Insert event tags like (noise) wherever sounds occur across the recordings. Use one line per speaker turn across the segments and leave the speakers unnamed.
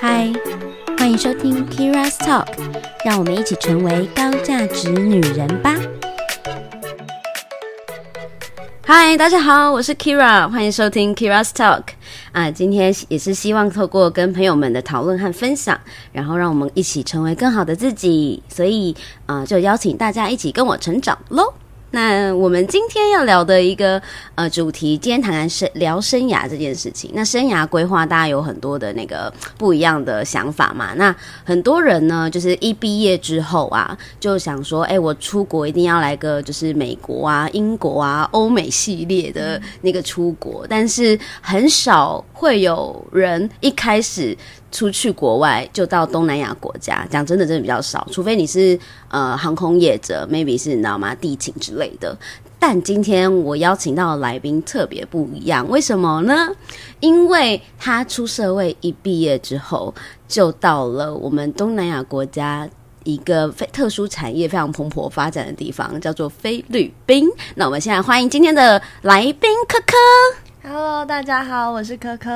嗨，欢迎收听 Kira's Talk，让我们一起成为高价值女人吧。嗨，大家好，我是 Kira，欢迎收听 Kira's Talk。啊，今天也是希望透过跟朋友们的讨论和分享，然后让我们一起成为更好的自己。所以，啊，就邀请大家一起跟我成长喽。那我们今天要聊的一个呃主题，今天谈谈生聊生涯这件事情。那生涯规划，大家有很多的那个不一样的想法嘛。那很多人呢，就是一毕业之后啊，就想说，哎，我出国一定要来个就是美国啊、英国啊、欧美系列的那个出国，但是很少会有人一开始。出去国外就到东南亚国家，讲真的，真的比较少，除非你是呃航空业者，maybe 是你知道吗？地勤之类的。但今天我邀请到的来宾特别不一样，为什么呢？因为他出社会一毕业之后，就到了我们东南亚国家一个非特殊产业非常蓬勃发展的地方，叫做菲律宾。那我们现在欢迎今天的来宾柯柯。
Hello，大家好，我是柯柯。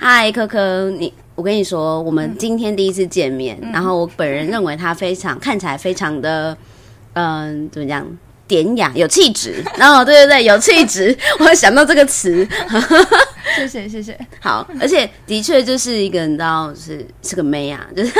Hi，柯柯，你。我跟你说，我们今天第一次见面，嗯、然后我本人认为他非常看起来非常的，嗯、呃，怎么讲，典雅有气质。然 (laughs) 后对对对，有气质，(laughs) 我想到这个词。
谢谢谢谢。
好，而且的确就是一个你知道，是是个妹啊，就是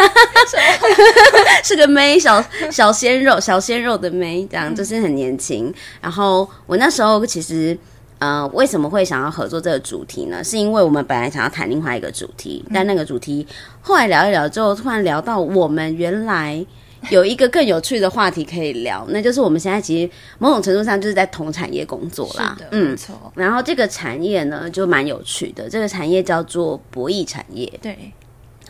(laughs) 是个妹，小小鲜肉，小鲜肉的妹，这样就是很年轻。然后我那时候其实。呃，为什么会想要合作这个主题呢？是因为我们本来想要谈另外一个主题，但那个主题后来聊一聊之后，突然聊到我们原来有一个更有趣的话题可以聊，那就是我们现在其实某种程度上就是在同产业工作啦。嗯，
没错。
然后这个产业呢，就蛮有趣的，这个产业叫做博弈产业。
对。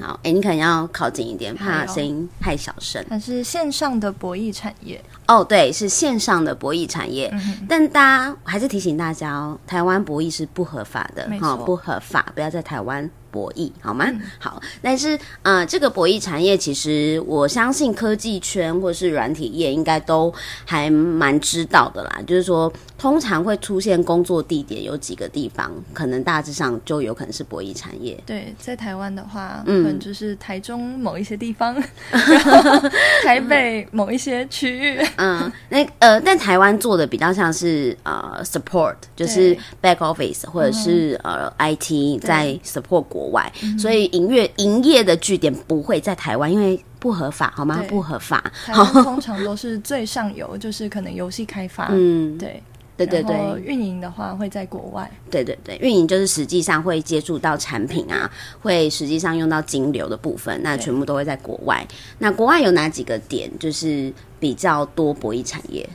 好，哎、欸，你可能要靠近一点，怕声音太小声。
它是线上的博弈产业
哦，对，是线上的博弈产业。嗯、但大家还是提醒大家哦，台湾博弈是不合法的，哈、哦，不合法，不要在台湾博弈，好吗？嗯、好，但是呃，这个博弈产业其实我相信科技圈或是软体业应该都还蛮知道的啦，就是说。通常会出现工作地点有几个地方，可能大致上就有可能是博弈产业。
对，在台湾的话，嗯，可能就是台中某一些地方，然 (laughs) 后台北某一些区域。嗯，
那呃，但台湾做的比较像是呃 support，就是 back office 或者是呃 IT 在 support 国外，所以营业营业的据点不会在台湾，因为不合法，好吗？不合法。
台湾通常都是最上游，就是可能游戏开发，嗯，对。
对对对，
运营的话会在国外。
对对对，运营就是实际上会接触到产品啊，会实际上用到金流的部分，那全部都会在国外。那国外有哪几个点就是比较多博弈产业？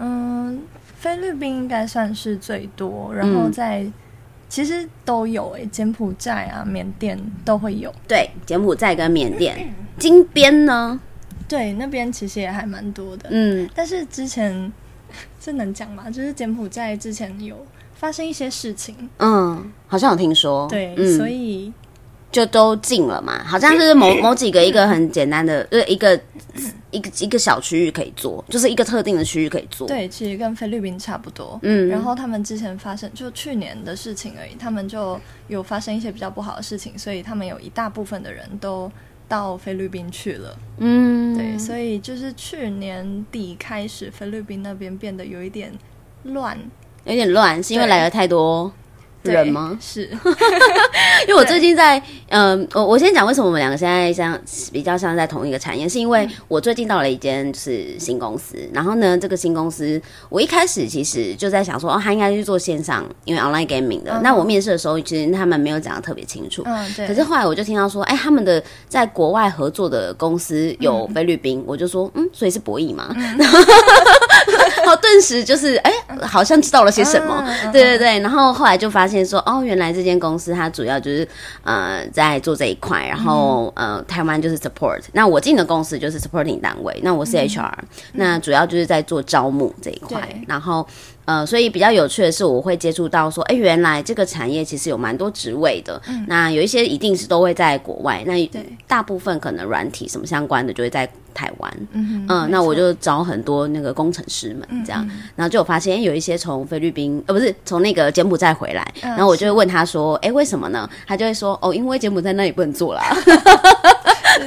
嗯，菲律宾应该算是最多，然后在、嗯、其实都有诶，柬埔寨啊、缅甸都会有。
对，柬埔寨跟缅甸，金边呢？
对，那边其实也还蛮多的。嗯，但是之前。(laughs) 这能讲吗？就是柬埔寨之前有发生一些事情，
嗯，好像有听说，
对，
嗯、
所以
就都禁了嘛。好像是某 (coughs) 某几个一个很简单的，呃，一个一个一个小区域可以做，就是一个特定的区域可以做。
对，其实跟菲律宾差不多，嗯。然后他们之前发生就去年的事情而已，他们就有发生一些比较不好的事情，所以他们有一大部分的人都。到菲律宾去了，嗯，对，所以就是去年底开始，菲律宾那边变得有一点乱，
有点乱，是因为来了太多。人吗？
是，(laughs)
因为我最近在，嗯对，我、呃、我先讲为什么我们两个现在像比较像在同一个产业，是因为我最近到了一间是新公司，然后呢，这个新公司我一开始其实就在想说，哦，他应该去做线上，因为 online gaming 的。嗯、那我面试的时候，其实他们没有讲的特别清楚，嗯，对。可是后来我就听到说，哎，他们的在国外合作的公司有菲律宾，嗯、我就说，嗯，所以是博弈嘛。嗯 (laughs) 然 (laughs) 后顿时就是哎，好像知道了些什么，啊、对对对。然后后来就发现说，哦，原来这间公司它主要就是呃在做这一块，然后呃台湾就是 support。那我进的公司就是 supporting 单位，那我是 HR，、嗯、那主要就是在做招募这一块。然后呃，所以比较有趣的是，我会接触到说，哎，原来这个产业其实有蛮多职位的。嗯、那有一些一定是都会在国外，那大部分可能软体什么相关的就会在台湾，嗯，嗯，那我就找很多那个工程师们这样，嗯嗯，然后就发现有一些从菲律宾呃不是从那个柬埔寨回来，嗯，然后我就会问他说，哎，为什么呢？他就会说，哦，因为柬埔寨那里不能做啦。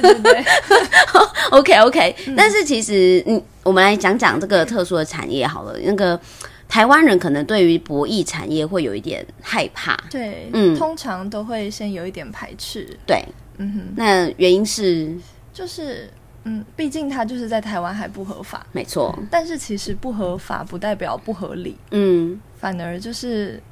对对对，(laughs)
OK OK，嗯。但是其实，嗯，我们来讲讲这个特殊的产业好了。那个台湾人可能对于博弈产业会有一点害怕，
对，嗯，通常都会先有一点排斥，
对，嗯哼。那原因是，
就是。嗯，毕竟它就是在台湾还不合法，
没错。
但是其实不合法不代表不合理，嗯，反而就是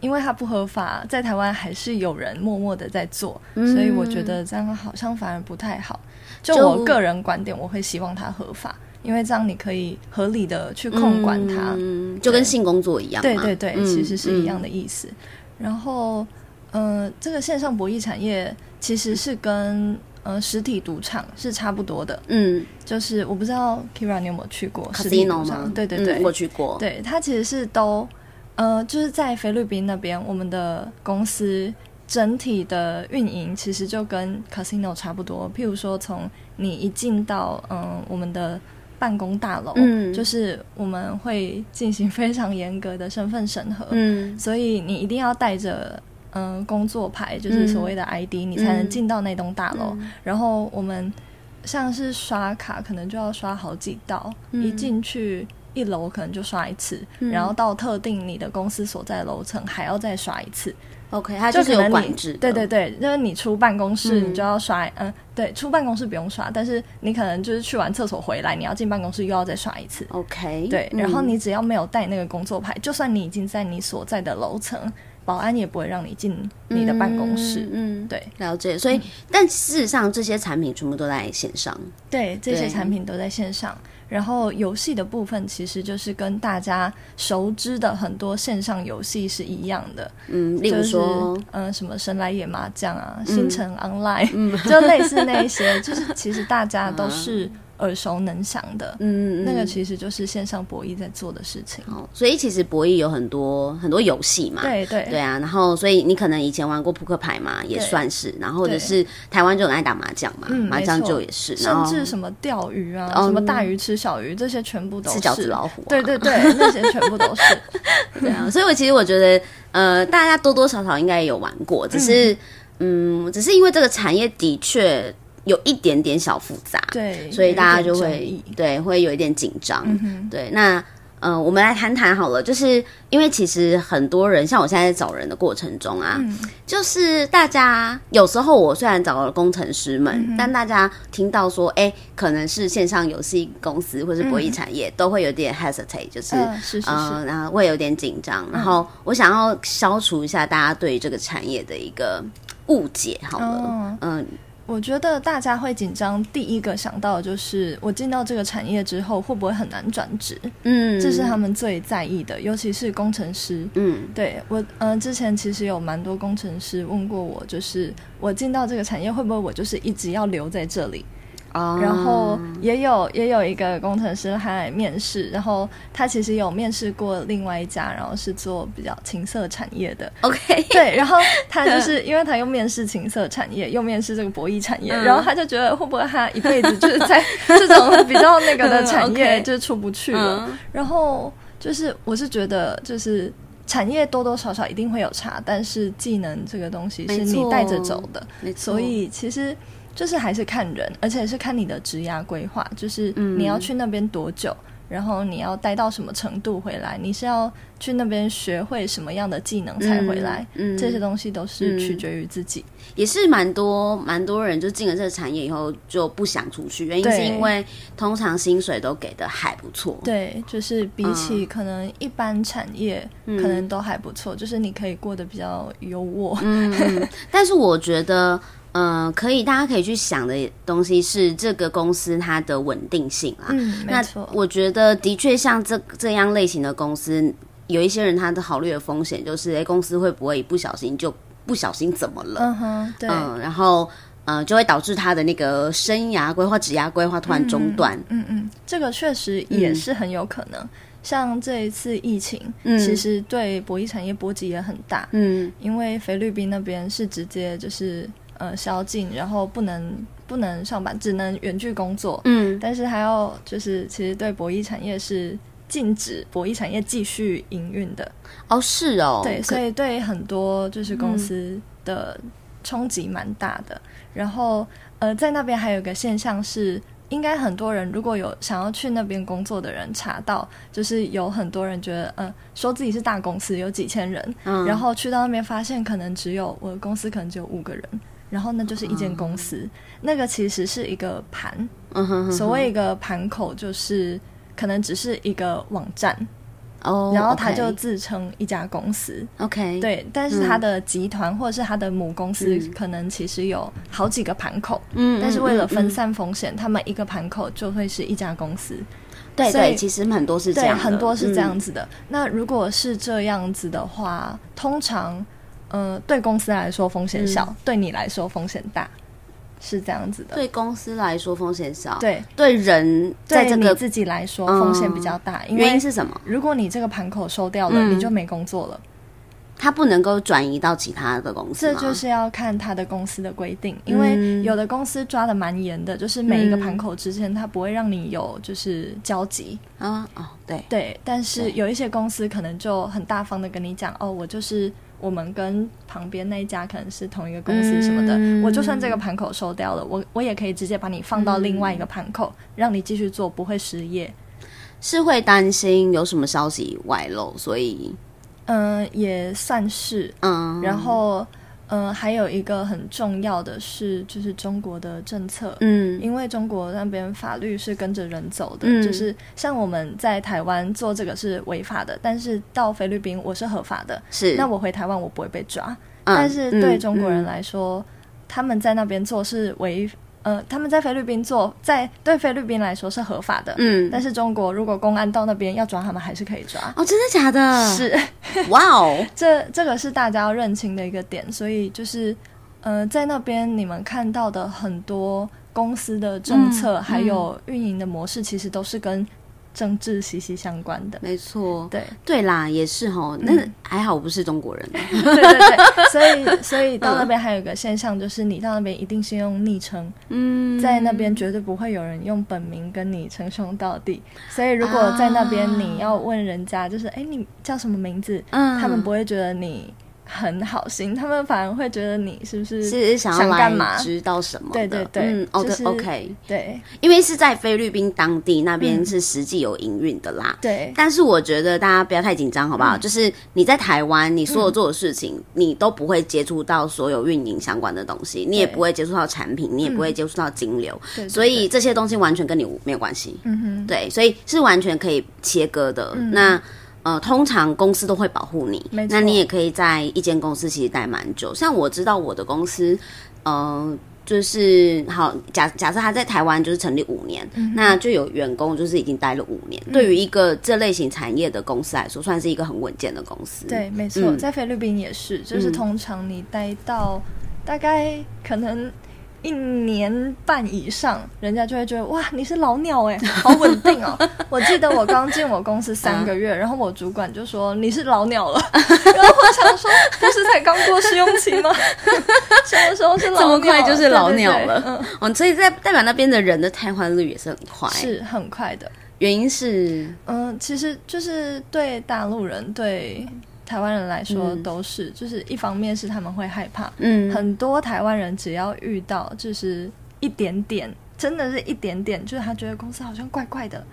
因为它不合法，在台湾还是有人默默的在做，嗯，所以我觉得这样好像反而不太好。就我个人观点，我会希望它合法，因为这样你可以合理的去控管它，
嗯，就跟性工作一样，
对对对，其实是一样的意思。嗯，然后，呃，这个线上博弈产业其实是跟呃，实体赌场是差不多的，嗯，就是我不知道 Kira 你有没有去过实体赌场？对对对，
嗯、我去过。
对，它其实是都，呃，就是在菲律宾那边，我们的公司整体的运营其实就跟 Casino 差不多。譬如说，从你一进到嗯、呃、我们的办公大楼，嗯，就是我们会进行非常严格的身份审核，嗯，所以你一定要带着。嗯、呃，工作牌就是所谓的 ID，嗯、你才能进到那栋大楼，嗯。然后我们像是刷卡，可能就要刷好几道。嗯、一进去一楼可能就刷一次，嗯，然后到特定你的公司所在楼层还要再刷一次。
OK，它就是有管制。
对对对，就是你出办公室你就要刷，嗯、呃，对，出办公室不用刷，但是你可能就是去完厕所回来，你要进办公室又要再刷一次。
OK，
对，然后你只要没有带那个工作牌，嗯，就算你已经在你所在的楼层。保安也不会让你进你的办公室。嗯，嗯对，
了解。所以，嗯、但事实上，这些产品全部都在线上。
对，这些产品都在线上。然后，游戏的部分其实就是跟大家熟知的很多线上游戏是一样的。
嗯，例如说，
就是、嗯，什么神来也麻将啊，星辰 Online，、嗯、就类似那一些，就是其实大家 (laughs) 都是。耳熟能详的，嗯，那个其实就是线上博弈在做的事情。
哦，所以其实博弈有很多很多游戏嘛，
对对
对啊。然后，所以你可能以前玩过扑克牌嘛，也算是。然后或者是台湾就很爱打麻将嘛，嗯，麻将就也是。
甚至什么钓鱼啊，什么大鱼吃小鱼，这些全部都是。
吃角子老虎。
对对对，(laughs) 那些全部都是。
对啊，所以我其实我觉得，呃，大家多多少少应该也有玩过，只是，嗯，只是因为这个产业的确。有一点点小复杂，
对，
所以大家就会对会有一点紧张，嗯，对。那呃，我们来谈谈好了，就是因为其实很多人，像我现在在找人的过程中啊，嗯，就是大家有时候我虽然找了工程师们，嗯，但大家听到说，哎，可能是线上游戏公司或是博弈产业，嗯，都会有点 hesitate，就是，呃，是是是，呃，然后会有点紧张，嗯。然后我想要消除一下大家对于这个产业的一个误解，好了，嗯。呃
我觉得大家会紧张，第一个想到的就是我进到这个产业之后会不会很难转职？嗯，这是他们最在意的，尤其是工程师。嗯，对我，嗯、呃，之前其实有蛮多工程师问过我，就是我进到这个产业会不会我就是一直要留在这里？Oh. 然后也有也有一个工程师他来面试，然后他其实有面试过另外一家，然后是做比较情色产业的。
OK，
对，然后他就 (laughs) 是因为他又面试情色产业，又面试这个博弈产业，嗯，然后他就觉得会不会他一辈子就是在这种比较那个的 (laughs) 产业就出不去了。然后就是我是觉得就是产业多多少少一定会有差，但是技能这个东西是你带着走的，所以其实。就是还是看人，而且是看你的职涯规划，就是你要去那边多久，嗯，然后你要待到什么程度回来，你是要去那边学会什么样的技能才回来，嗯嗯，这些东西都是取决于自己。
也是蛮多蛮多人就进了这个产业以后就不想出去，原因是因为通常薪水都给的还不错。
对，就是比起可能一般产业，可能都还不错，嗯，就是你可以过得比较优渥。
嗯，但是我觉得。嗯、呃，可以，大家可以去想的东西是这个公司它的稳定性啊。嗯，没错。那我觉得的确像这这样类型的公司，有一些人他的考虑的风险就是，哎，公司会不会一不小心就不小心怎么了？嗯哼，对。嗯，然后呃，就会导致他的那个生涯规划、职涯规划突然中断。
嗯嗯，嗯，这个确实也是很有可能。嗯、像这一次疫情，嗯，其实对博弈产业波及也很大。嗯，因为菲律宾那边是直接就是。呃宵禁，然后不能不能上班，只能远距工作。
嗯，
但是还要就是，其实对博弈产业是禁止博弈产业继续营运的。
哦，是哦，
对，所以对很多就是公司的冲击蛮大的。嗯、然后呃，在那边还有一个现象是。应该很多人如果有想要去那边工作的人查到，就是有很多人觉得，嗯、呃，说自己是大公司，有几千人，嗯，然后去到那边发现可能只有我的公司可能只有五个人，然后那就是一间公司，嗯、那个其实是一个盘，嗯哼所谓一个盘口就是可能只是一个网站。哦，oh, 然后他就自称一家公司
，OK，
对，但是他的集团或者是他的母公司可能其实有好几个盘口，嗯，但是为了分散风险，嗯、他们一个盘口就会是一家公司，
对对，其实很多是这样，
很多是这样子的。嗯、那如果是这样子的话，通常，呃，对公司来说风险小，嗯、对你来说风险大。是这样子的，
对公司来说风险小，
对
对人在这个
你自己来说风险比较大。
嗯、原因是什么？
如果你这个盘口收掉了，嗯、你就没工作了。
他不能够转移到其他的公司，
这就是要看他的公司的规定。因为有的公司抓的蛮严的，就是每一个盘口之间，他不会让你有就是交集
啊。哦，对
对，但是有一些公司可能就很大方的跟你讲，哦，我就是。我们跟旁边那一家可能是同一个公司什么的，嗯、我就算这个盘口收掉了，我我也可以直接把你放到另外一个盘口，嗯、让你继续做，不会失业。
是会担心有什么消息外漏，所以
嗯，也算是嗯，然后。嗯，还有一个很重要的是，就是中国的政策。嗯，因为中国那边法律是跟着人走的，嗯、就是像我们在台湾做这个是违法的，但是到菲律宾我是合法的。是，那我回台湾我不会被抓。嗯、但是对中国人来说，他们在那边做是违。呃，他们在菲律宾做，在对菲律宾来说是合法的，嗯，但是中国如果公安到那边要抓他们，还是可以抓。
哦，真的假的？
是，(laughs)
哇哦，
这这个是大家要认清的一个点，所以就是，呃，在那边你们看到的很多公司的政策，嗯、还有运营的模式，其实都是跟。政治息息相关的，
没错，
对
对啦，也是齁。那还好我不是中国人，
对对对，所以 (laughs) 所以到那边还有一个现象，就是你到那边一定是用昵称，嗯，在那边绝对不会有人用本名跟你称兄道弟。所以如果在那边你要问人家，就是哎，你叫什么名字？嗯，他们不会觉得你。很好心，他们反而会觉得你是不是
是想要干嘛？知道什么？
对对对，嗯
，OK，
对，
因为是在菲律宾当地那边是实际有营运的啦。对，但是我觉得大家不要太紧张，好不好？就是你在台湾，你所有做的事情，你都不会接触到所有运营相关的东西，你也不会接触到产品，你也不会接触到金流，所以这些东西完全跟你没有关系。嗯哼，对，所以是完全可以切割的。那。呃，通常公司都会保护你，那你也可以在一间公司其实待蛮久。像我知道我的公司，呃，就是好假假设他在台湾就是成立五年，嗯、那就有员工就是已经待了五年。嗯、对于一个这类型产业的公司来说，算是一个很稳健的公司。
对，没错，嗯、在菲律宾也是，就是通常你待到大概可能。一年半以上，人家就会觉得哇，你是老鸟哎，好稳定哦。(laughs) 我记得我刚进我公司三个月，然后我主管就说你是老鸟了，(laughs) 然后我想说不是才刚过试用期吗？什么时候是老鸟？这么快
就是老鸟了？嗯，哦，所以在代表那边的人的汰换率也是很快，
是很快的。
原因是，
嗯，其实就是对大陆人对。台湾人来说都是，嗯、就是一方面是他们会害怕，嗯，很多台湾人只要遇到就是一点点，真的是一点点，就是他觉得公司好像怪怪的，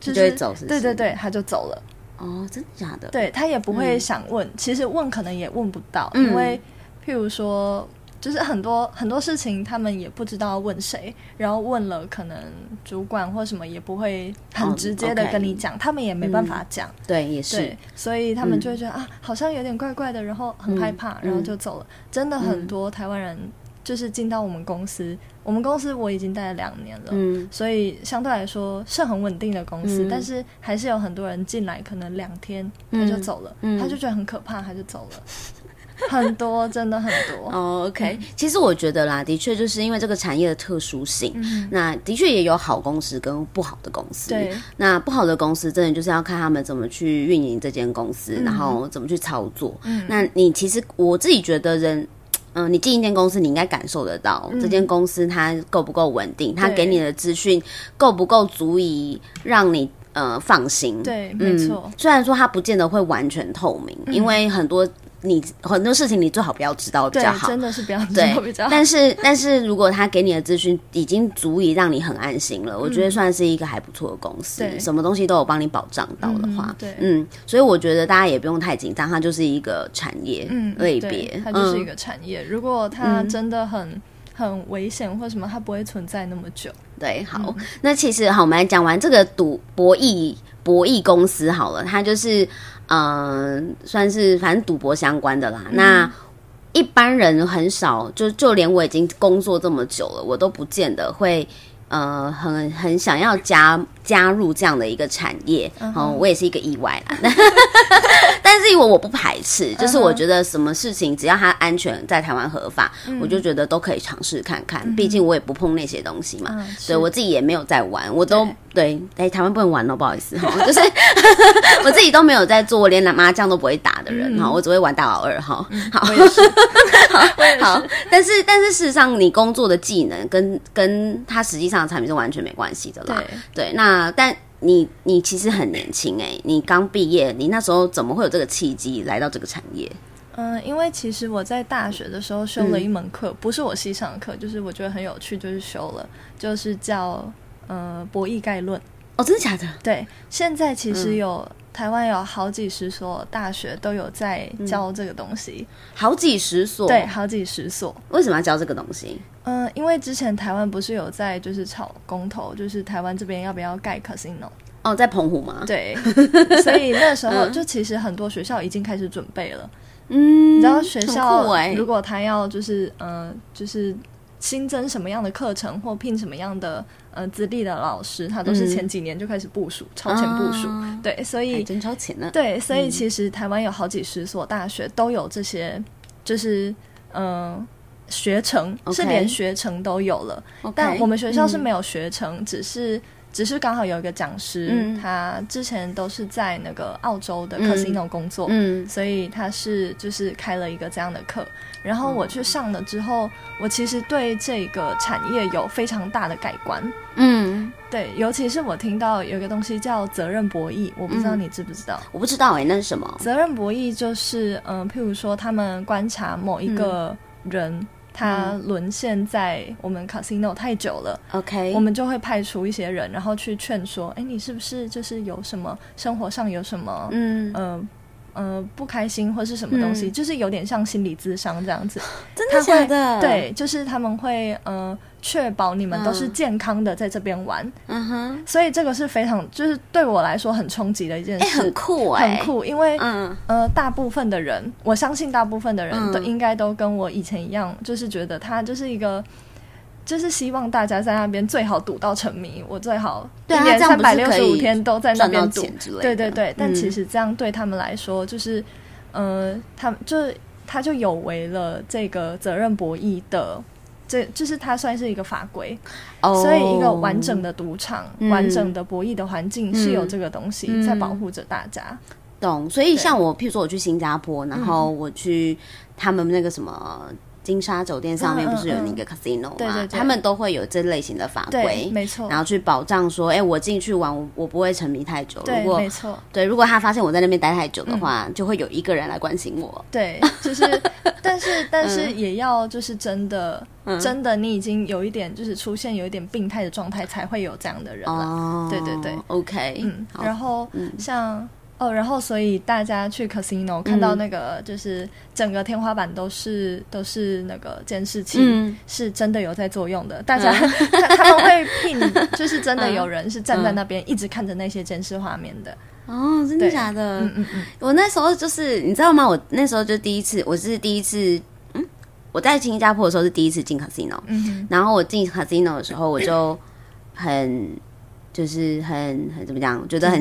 就是
就走是是？
对对对，他就走了。
哦，真的假的？
对，他也不会想问，嗯、其实问可能也问不到，因为譬如说。就是很多很多事情，他们也不知道问谁，然后问了，可能主管或什么也不会很直接的跟你讲，oh, okay. 他们也没办法讲。嗯、对，也是，所以他们就会觉得、嗯、啊，好像有点怪怪的，然后很害怕，嗯、然后就走了。真的很多台湾人就是进到我们公司，嗯、我们公司我已经待了两年了，嗯，所以相对来说是很稳定的公司，嗯、但是还是有很多人进来，可能两天他就走了，嗯、他就觉得很可怕，他就走了。很多，真的很多。(laughs)
哦，OK，其实我觉得啦，的确就是因为这个产业的特殊性，那的确也有好公司跟不好的公司。对，那不好的公司真的就是要看他们怎么去运营这间公司，然后怎么去操作。嗯，那你其实我自己觉得人嗯、呃，你进一间公司，你应该感受得到、嗯、这间公司它够不够稳定，它给你的资讯够不够足以让你呃放心。
对，没错、
嗯。虽然说它不见得会完全透明，嗯、因为很多。你很多事情你最好不要知道比较好，
真的是不要知道比较好。
但是但是如果他给你的资讯已经足以让你很安心了，嗯、我觉得算是一个还不错的公司，什么东西都有帮你保障到的话，
嗯对，
嗯，所以我觉得大家也不用太紧张，它就是一个产业类别，
它就是一个产业。嗯、如果它真的很、嗯、很危险或什么，它不会存在那么久。
对，好，嗯、那其实好，我们来讲完这个赌博弈博弈公司好了，它就是。嗯，算是反正赌博相关的啦。嗯、那一般人很少，就就连我已经工作这么久了，我都不见得会。呃，很很想要加加入这样的一个产业，哦、uh. 嗯，我也是一个意外啦。(laughs) 但是因为我不排斥，就是我觉得什么事情只要它安全在台湾合法，uh. 我就觉得都可以尝试看看。毕、uh. 竟我也不碰那些东西嘛，uh 以我自己也没有在玩，我都对哎、欸，台湾不能玩哦，不好意思哈，(laughs) 就是 (laughs) 我自己都没有在做，我连麻将都不会打的人哈，uh. 我只会玩大老二哈。好，好，好，但是但是事实上，你工作的技能跟跟他实际上的。产品是完全没关系的啦，对，对，那但你你其实很年轻哎、欸，你刚毕业，你那时候怎么会有这个契机来到这个产业？
嗯，因为其实我在大学的时候修了一门课、嗯，不是我系上的课，就是我觉得很有趣，就是修了，就是叫呃博弈概论。
哦，真的假的？
对，现在其实有。嗯台湾有好几十所大学都有在教这个东西，
嗯、好几十所，
对，好几十所。
为什么要教这个东西？
嗯、呃，因为之前台湾不是有在就是炒公投，就是台湾这边要不要盖 casino？
哦，在澎湖吗？
对，(laughs) 所以那时候就其实很多学校已经开始准备了。
嗯，
你知道学校如果他要就是嗯、呃，就是新增什么样的课程或聘什么样的。呃，资历的老师，他都是前几年就开始部署，嗯、超前部署、啊，对，所以
真超前呢。
对，所以其实台湾有好几十所大学都有这些，就是嗯、呃，学程、okay. 是连学程都有了.但我们学校是没有学程，嗯、只是。只是刚好有一个讲师、嗯，他之前都是在那个澳洲的 casino 工作，嗯，所以他是就是开了一个这样的课。然后我去上了之后，我其实对这个产业有非常大的改观。嗯，对，尤其是我听到有一个东西叫责任博弈，我不知道你知不知道？
我不知道哎、欸，那是什么？
责任博弈就是嗯、呃，譬如说他们观察某一个人。嗯。他沦陷在我们 casino 太久了
，OK，
我们就会派出一些人，然后去劝说，哎，你是不是就是有什么生活上有什么，嗯，呃。呃，不开心或是什么东西，嗯、就是有点像心理咨商这样子。(laughs)
真的假的？
对，就是他们会呃确保你们都是健康的在这边玩。嗯哼。所以这个是非常，就是对我来说很冲击的一件事。
欸、很酷哎、欸，
很酷，因为嗯呃，大部分的人，我相信大部分的人都应该都跟我以前一样，就是觉得他就是一个。就是希望大家在那边最好赌到沉迷，我最好一年三百六十五天都在那边赌。对对对，但其实这样对他们来说，就是，嗯、呃，他们就他就有违了这个责任博弈的，这就是他算是一个法规。Oh, 所以一个完整的赌场、嗯、完整的博弈的环境是有这个东西在保护着大家。嗯、
懂。所以像我，譬如说我去新加坡，然后我去他们那个什么。金沙酒店上面不是有那个 casino 吗？嗯嗯嗯、对对对，他们都会有这类型的法规，
没错，
然后去保障说，哎、欸，我进去玩，我我不会沉迷太久。
对，
如果
没错，
对，如果他发现我在那边待太久的话、嗯，就会有一个人来关心我。
对，就是，(laughs) 但是但是也要就是真的、嗯、真的，你已经有一点就是出现有一点病态的状态，才会有这样的人了。哦，对对对
，OK，
嗯，然后、嗯、像。哦，然后所以大家去 casino 看到那个，就是整个天花板都是、嗯、都是那个监视器、嗯，是真的有在作用的。大家、嗯、(laughs) 他，他们会聘，就是真的有人是站在那边一直看着那些监视画面的。
哦，真的假的？嗯嗯嗯。我那时候就是你知道吗？我那时候就第一次，我是第一次，嗯，我在新加坡的时候是第一次进 casino，嗯，然后我进 casino 的时候我就很。就是很很怎么讲，觉得很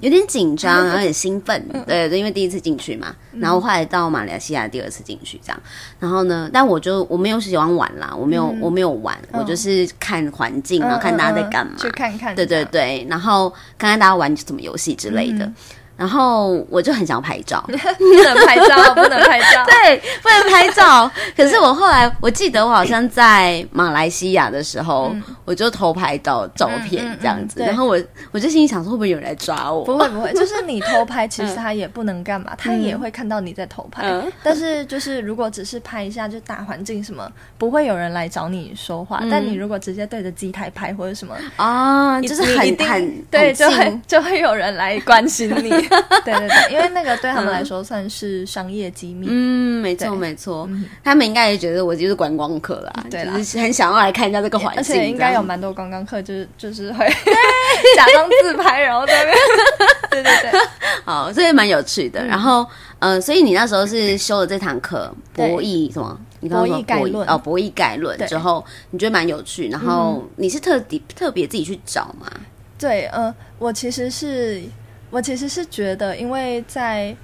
有点紧张，(laughs) 然后很兴奋，对对，因为第一次进去嘛，然后后来到马来西亚第二次进去。这样，然后呢，但我就我没有喜欢玩啦，我没有我没有玩，我就是看环境，然后看大家在干嘛，
去看看，
对对对，然后看看大家玩什么游戏之类的。然后我就很想拍照，(laughs)
不能拍照，不能拍照，(laughs)
对，不能拍照。可是我后来我记得我好像在马来西亚的时候，嗯、我就偷拍到照片这样子，嗯嗯嗯、然后我我就心里想说会不会有人来抓我？
不会不会，(laughs) 就是你偷拍，其实他也不能干嘛，嗯、他也会看到你在偷拍。嗯、但是就是如果只是拍一下，就大环境什么，不会有人来找你说话。嗯、但你如果直接对着机台拍或者什么
啊，就是很很
对，就很就会有人来关心你。(laughs) 对对对，因为那个对他们来说算是商业机密。
嗯，没错没错，他们应该也觉得我就是观光客啦，对啦，就是很想要来看一下这个环境。而且
应该有蛮多观光客，就是 (laughs) 就是会 (laughs) 假装自拍，然后在那边。对对对，
好，这也蛮有趣的。然后，呃，所以你那时候是修了这堂课，博弈什么？你刚刚说博弈概论哦，博弈概论之后，你觉得蛮有趣。然后你是特地特别自己去找吗？
对，呃，我其实是。我其实是觉得，因为在，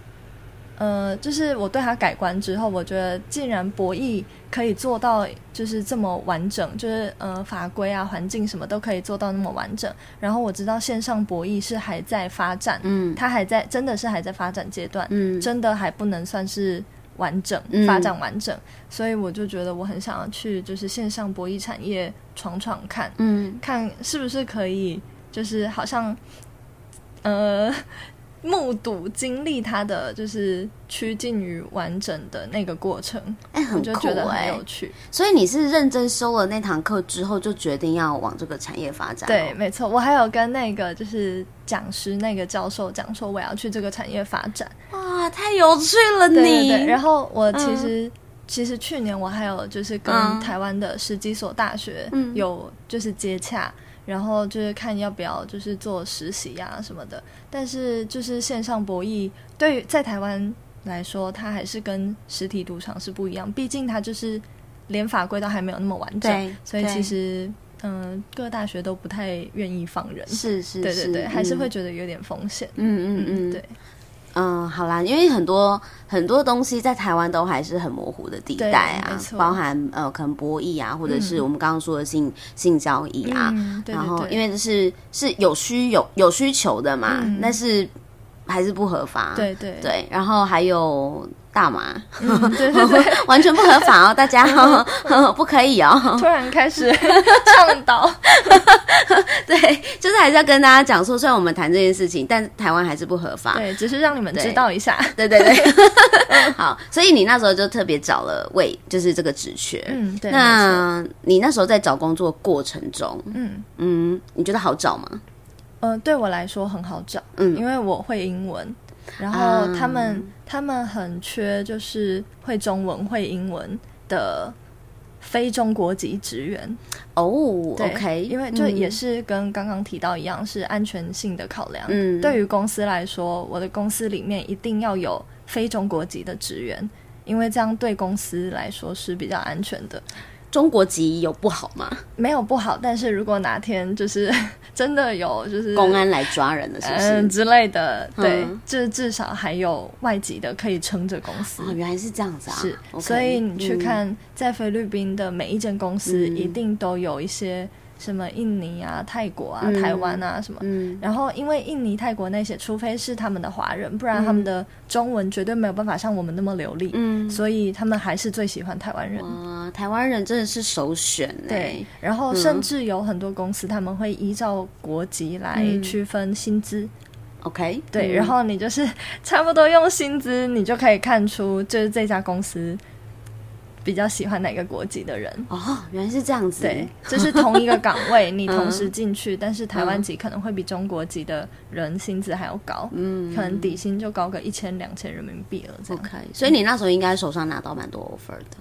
呃，就是我对他改观之后，我觉得既然博弈可以做到就是这么完整，就是呃法规啊、环境什么都可以做到那么完整，然后我知道线上博弈是还在发展，嗯，它还在真的是还在发展阶段，嗯，真的还不能算是完整、嗯、发展完整，所以我就觉得我很想要去就是线上博弈产业闯闯看，嗯，看是不是可以，就是好像。呃，目睹经历他的就是趋近于完整的那个过程，哎、欸，很酷，我就觉得很有趣。
所以你是认真修了那堂课之后，就决定要往这个产业发展？
对，没错。我还有跟那个就是讲师那个教授讲说，我要去这个产业发展。
哇，太有趣了你！
对对对，然后我其实、嗯、其实去年我还有就是跟台湾的十几所大学有就是接洽。然后就是看要不要就是做实习呀、啊、什么的，但是就是线上博弈对于在台湾来说，它还是跟实体赌场是不一样，毕竟它就是连法规都还没有那么完整，所以其实嗯、呃，各大学都不太愿意放人，
是是是，
对对对，嗯、还是会觉得有点风险，嗯
嗯。嗯，
对。
嗯，好啦，因为很多很多东西在台湾都还是很模糊的地带啊，包含呃，可能博弈啊，或者是我们刚刚说的性、嗯、性交易啊，嗯、对对对，然后因为这是是有需有有需求的嘛，嗯、但是还是不合法，
对对。
对，然后还有。大麻，
嗯、对对 (laughs) 对，
完全不合法哦，大家 (laughs) 不可以哦。
突然开始 (laughs) 倡导，
对，就是还是要跟大家讲说，虽然我们谈这件事情，但台湾还是不合法。
对，只是让你们知道一下。
对对对，好，所以你那时候就特别找了位，就是这个职缺。嗯，对。那你那时候在找工作过程中，嗯嗯，你觉得好找吗？
嗯、呃，对我来说很好找，嗯，因为我会英文。然后他们、um, 他们很缺，就是会中文会英文的非中国籍职员
哦。Oh, 对 OK，
因为就也是跟刚刚提到一样，嗯、是安全性的考量。嗯，对于公司来说，我的公司里面一定要有非中国籍的职员，因为这样对公司来说是比较安全的。
中国籍有不好吗？
没有不好，但是如果哪天就是 (laughs) 真的有就是
公安来抓人的事情、
嗯、之类的，对，就至少还有外籍的可以撑着公司。
哦，原来是这样子啊！
是，Okay, 所以你去看在菲律宾的每一间公司，一定都有一些。什么印尼啊、泰国啊、台湾啊什么，嗯，然后因为印尼、泰国那些，除非是他们的华人，不然他们的中文绝对没有办法像我们那么流利，嗯，所以他们还是最喜欢台湾人。
哇，台湾人真的是首选欸。
对，然后甚至有很多公司他们会依照国籍来区分薪资。
OK，
对，然后你就是差不多用薪资，你就可以看出就是这家公司。比较喜欢哪个国籍的人？
哦，原来是这样子。
对，就是同一个岗位，(laughs) 你同时进去，嗯、但是台湾籍可能会比中国籍的人薪资还要高，嗯，可能底薪就高个一千两千人民币了。这样。
OK，所以你那时候应该手上拿到蛮多 offer 的。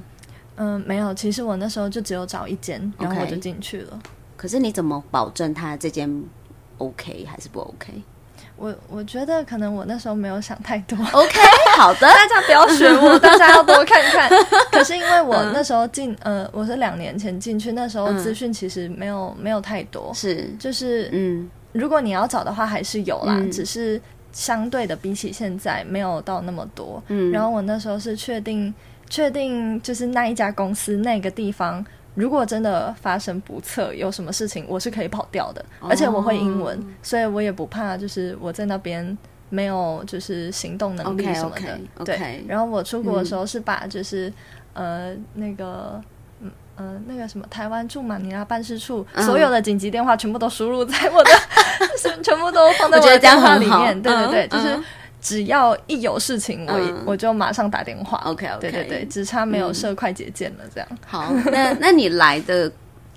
嗯，没有，其实我那时候就只有找一间，然后我就进去了。
可是你怎么保证他这间 OK 还是不 OK？
我我觉得可能我那时候没有想太多。
OK，(laughs) 好的，
大家不要学我，大家要多看看。(laughs) 可是因为我那时候进，呃，我是两年前进去，那时候资讯其实没有没有太多，是就是嗯，如果你要找的话还是有啦，只是相对的比起现在没有到那么多。嗯，然后我那时候是确定确定就是那一家公司那个地方。如果真的发生不测，有什么事情，我是可以跑掉的，而且我会英文，所以我也不怕。就是我在那边没有就是行动能力什么的。Okay, okay, okay, 对，然后我出国的时候是把就是、嗯、呃那个。嗯、呃，那个什么，台湾驻马尼拉办事处、嗯、所有的紧急电话全部都输入在我的，(laughs) 全部都放在我的电话里面。对对对，嗯、就是只要一有事情，我、嗯、我就马上打电话。OK OK，对对对，只差没有设快捷键了，这样。嗯、
好，那那你来的，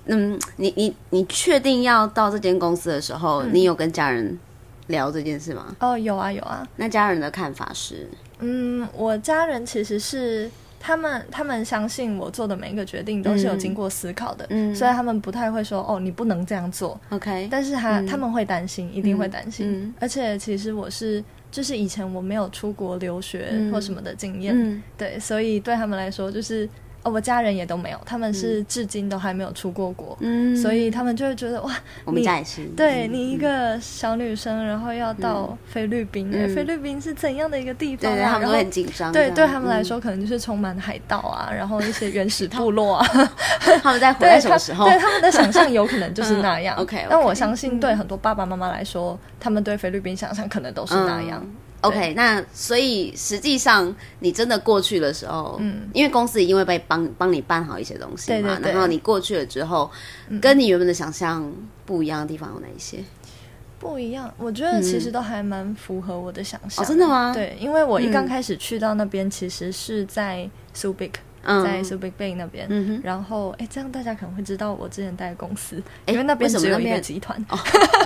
嗯，你你你确定要到这间公司的时候，嗯、你有跟家人聊这件事吗？
哦，有啊有啊。
那家人的看法是？
嗯，我家人其实是。他们他们相信我做的每一个决定都是有经过思考的，嗯，所以他们不太会说哦，你不能这样做
，OK。
但是他、嗯、他们会担心，一定会担心、嗯。而且其实我是就是以前我没有出国留学或什么的经验、嗯，对，所以对他们来说就是。哦，我家人也都没有，他们是至今都还没有出过国，嗯，所以他们就会觉得哇，
我们家也是，
对、嗯、你一个小女生，然后要到菲律宾、嗯，菲律宾是怎样的一个地方、啊？
对，他们都很紧张。
对，对他们来说，可能就是充满海盗啊、嗯，然后一些原始 (laughs) 部落啊。(laughs)
他们在回来什么时候？
对，他们的想象有可能就是那样。
嗯、OK，
但我相信对很多爸爸妈妈来说、嗯，他们对菲律宾想象可能都是那样。嗯
OK，那所以实际上你真的过去的时候，嗯，因为公司一定会被帮帮你办好一些东西嘛，对对对，然后你过去了之后，嗯，跟你原本的想象不一样的地方有哪一些？
不一样，我觉得其实都还蛮符合我的想象。
哦，真的吗？
对，因为我一刚开始去到那边，其实是在 Subic。在 Subic Bay 那边、嗯，然后哎，这样大家可能会知道我之前待的公司，因为那边只有一个集团。
哦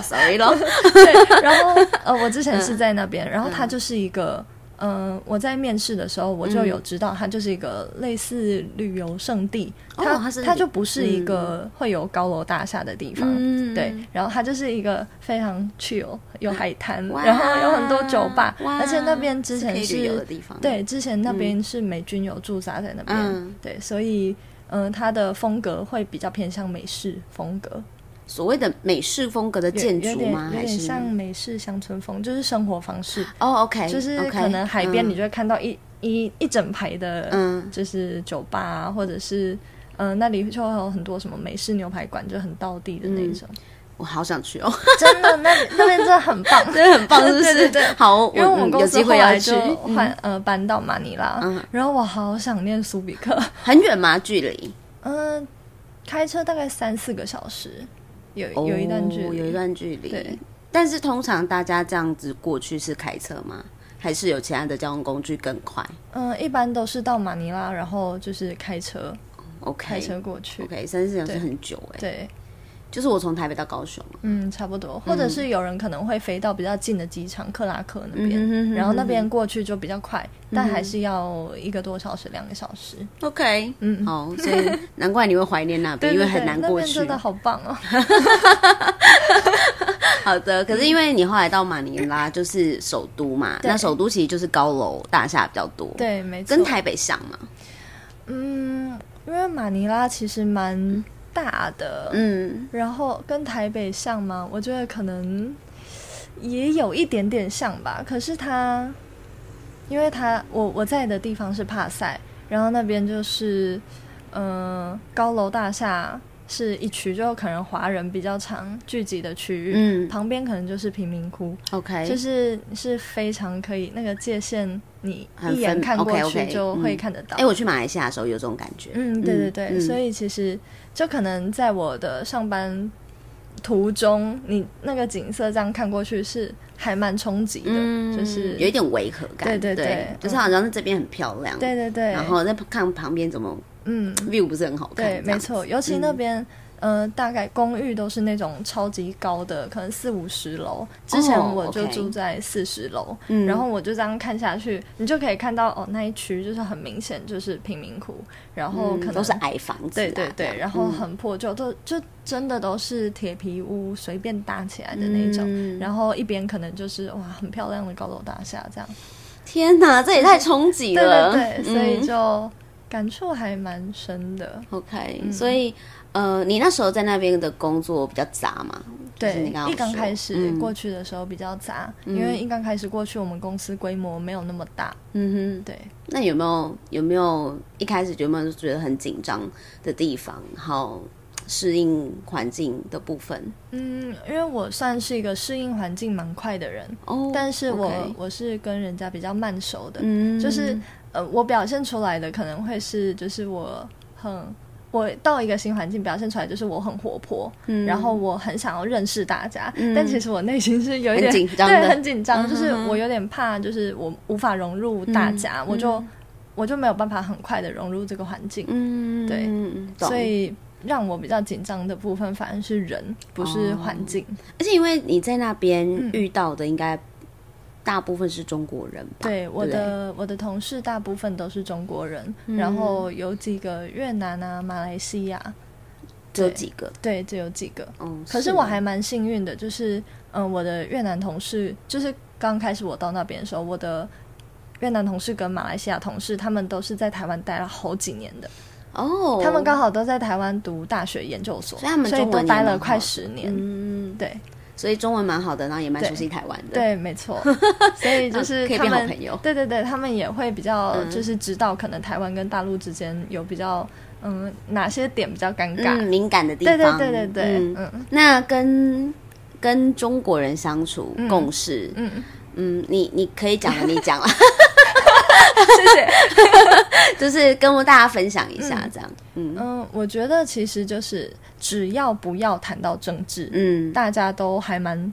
，sorry 咯。(laughs)
对，然后呃，我之前是在那边，然后它就是一个。嗯、呃，我在面试的时候，我就有知道它就是一个类似旅游胜地，嗯、它、哦、它是它就不是一个会有高楼大厦的地方，嗯，对，然后它就是一个非常 chill，有海滩，然后有很多酒吧，而且那边之前是，是可以旅游的地方，对，之前那边是美军有驻扎在那边，嗯，对，所以嗯、呃，它的风格会比较偏向美式风格。
所谓的美式风格的建筑吗？
有点像美式乡村风，就是生活方式。
哦、oh,，OK，
就是可能海边你就会看到一、嗯、一一整排的，嗯，就是酒吧或者是嗯、呃，那里就会有很多什么美式牛排馆，就很道地的那种。嗯、我
好想去哦，
真的，那那边真的很棒，(laughs)
真的很棒，是不是？(laughs) 对对对，好，
因为我们公司会要去换呃搬到马尼拉，嗯，然后我好想念苏比克，
很远吗？距离？
嗯，开车大概三四个小时。有有一段距离，
有一段距离。对，但是通常大家这样子过去是开车吗？还是有其他的交通工具更快？
嗯，一般都是到马尼拉，然后就是开车。
OK，
开车过去。
OK，三四小时很久哎。
对。
就是我从台北到高雄，
嗯，差不多，或者是有人可能会飞到比较近的机场克拉克那边，嗯，然后那边过去就比较快，嗯，但还是要一个多小时，两个小时。
OK，嗯，好，所以难怪你会怀念那边，(laughs) 因为很难过去。
真的好棒哦。(laughs)
好的，可是因为你后来到马尼拉就是首都嘛，那首都其实就是高楼大厦比较多，
对，没错，
跟台北像嘛。
嗯，因为马尼拉其实蛮。嗯大的，嗯，然后跟台北像吗？我觉得可能也有一点点像吧。可是它，因为它我我在的地方是帕赛，然后那边就是嗯、呃、高楼大厦。是一区，就可能华人比较常聚集的区域，嗯，旁边可能就是贫民窟
，OK，
就是是非常可以那个界限，你一眼看过去就会看得到。
哎、嗯欸，我去马来西亚的时候有这种感觉，
嗯，对对对，嗯、所以其实就可能在我的上班途中，你那个景色这样看过去是还蛮冲击的、嗯，就是有
一点违和感，
对对对，
对就是好像是这边很漂亮，
对对对，
然后再看旁边怎么。嗯，view 不是很好看。
对，没错，尤其那边，嗯、呃，大概公寓都是那种超级高的，可能四五十楼。之前我就住在四十楼，然后我就这样看下去，你就可以看到哦，那一区就是很明显就是贫民窟，然后可能、嗯、
都是矮房子、啊，
对对对，然后很破旧，都就真的都是铁皮屋，随便搭起来的那种。嗯、然后一边可能就是哇，很漂亮的高楼大厦，这样。
天哪，这也太冲击了，
对对对，所以就。嗯感触还蛮深的。
OK，、嗯、所以呃，你那时候在那边的工作比较杂嘛？
对，
就是、你刚刚
一刚开始过去的时候比较杂、嗯，因为一刚开始过去，我们公司规模没有那么大。嗯哼，对。
那有没有有没有一开始有没有觉得很紧张的地方？好，适应环境的部分？
嗯，因为我算是一个适应环境蛮快的人哦，但是我 okay. 我是跟人家比较慢熟的，嗯，就是呃，我表现出来的可能会是就是我很。我到一个新环境，表现出来就是我很活泼，嗯，然后我很想要认识大家，嗯，但其实我内心是有一点
紧张，
对，很紧张，就是我有点怕，就是我无法融入大家，嗯，我就我就没有办法很快的融入这个环境，嗯，对，所以让我比较紧张的部分反而是人，不是环境，哦，
而且因为你在那边遇到的应该。大部分是中国人吧？
对，我的我的同事大部分都是中国人，嗯、然后有几个越南啊、马来西亚，
只有几个，
对，只有几个。嗯，可是我还蛮幸运的，就是嗯、呃，我的越南同事，就是刚开始我到那边的时候，我的越南同事跟马来西亚同事，他们都是在台湾待了好几年的。哦，他们刚好都在台湾读大学研究所，所以他们所以都待了快十年。嗯，对。
所以中文蛮好的，然后也蛮熟悉台湾的。
对，没错。(laughs) 所以就是可以变好朋友。对对对，他们也会比较就是知道可能台湾跟大陆之间有比较嗯哪些点比较尴尬、
嗯、敏感的地方。对
对对对对。嗯，
嗯那跟跟中国人相处、嗯、共事，嗯嗯，你你可以讲的，你讲了。
谢谢，(laughs)
就是跟大家分享一下这样。
嗯嗯，我觉得其实就是只要不要谈到政治，嗯，大家都还蛮。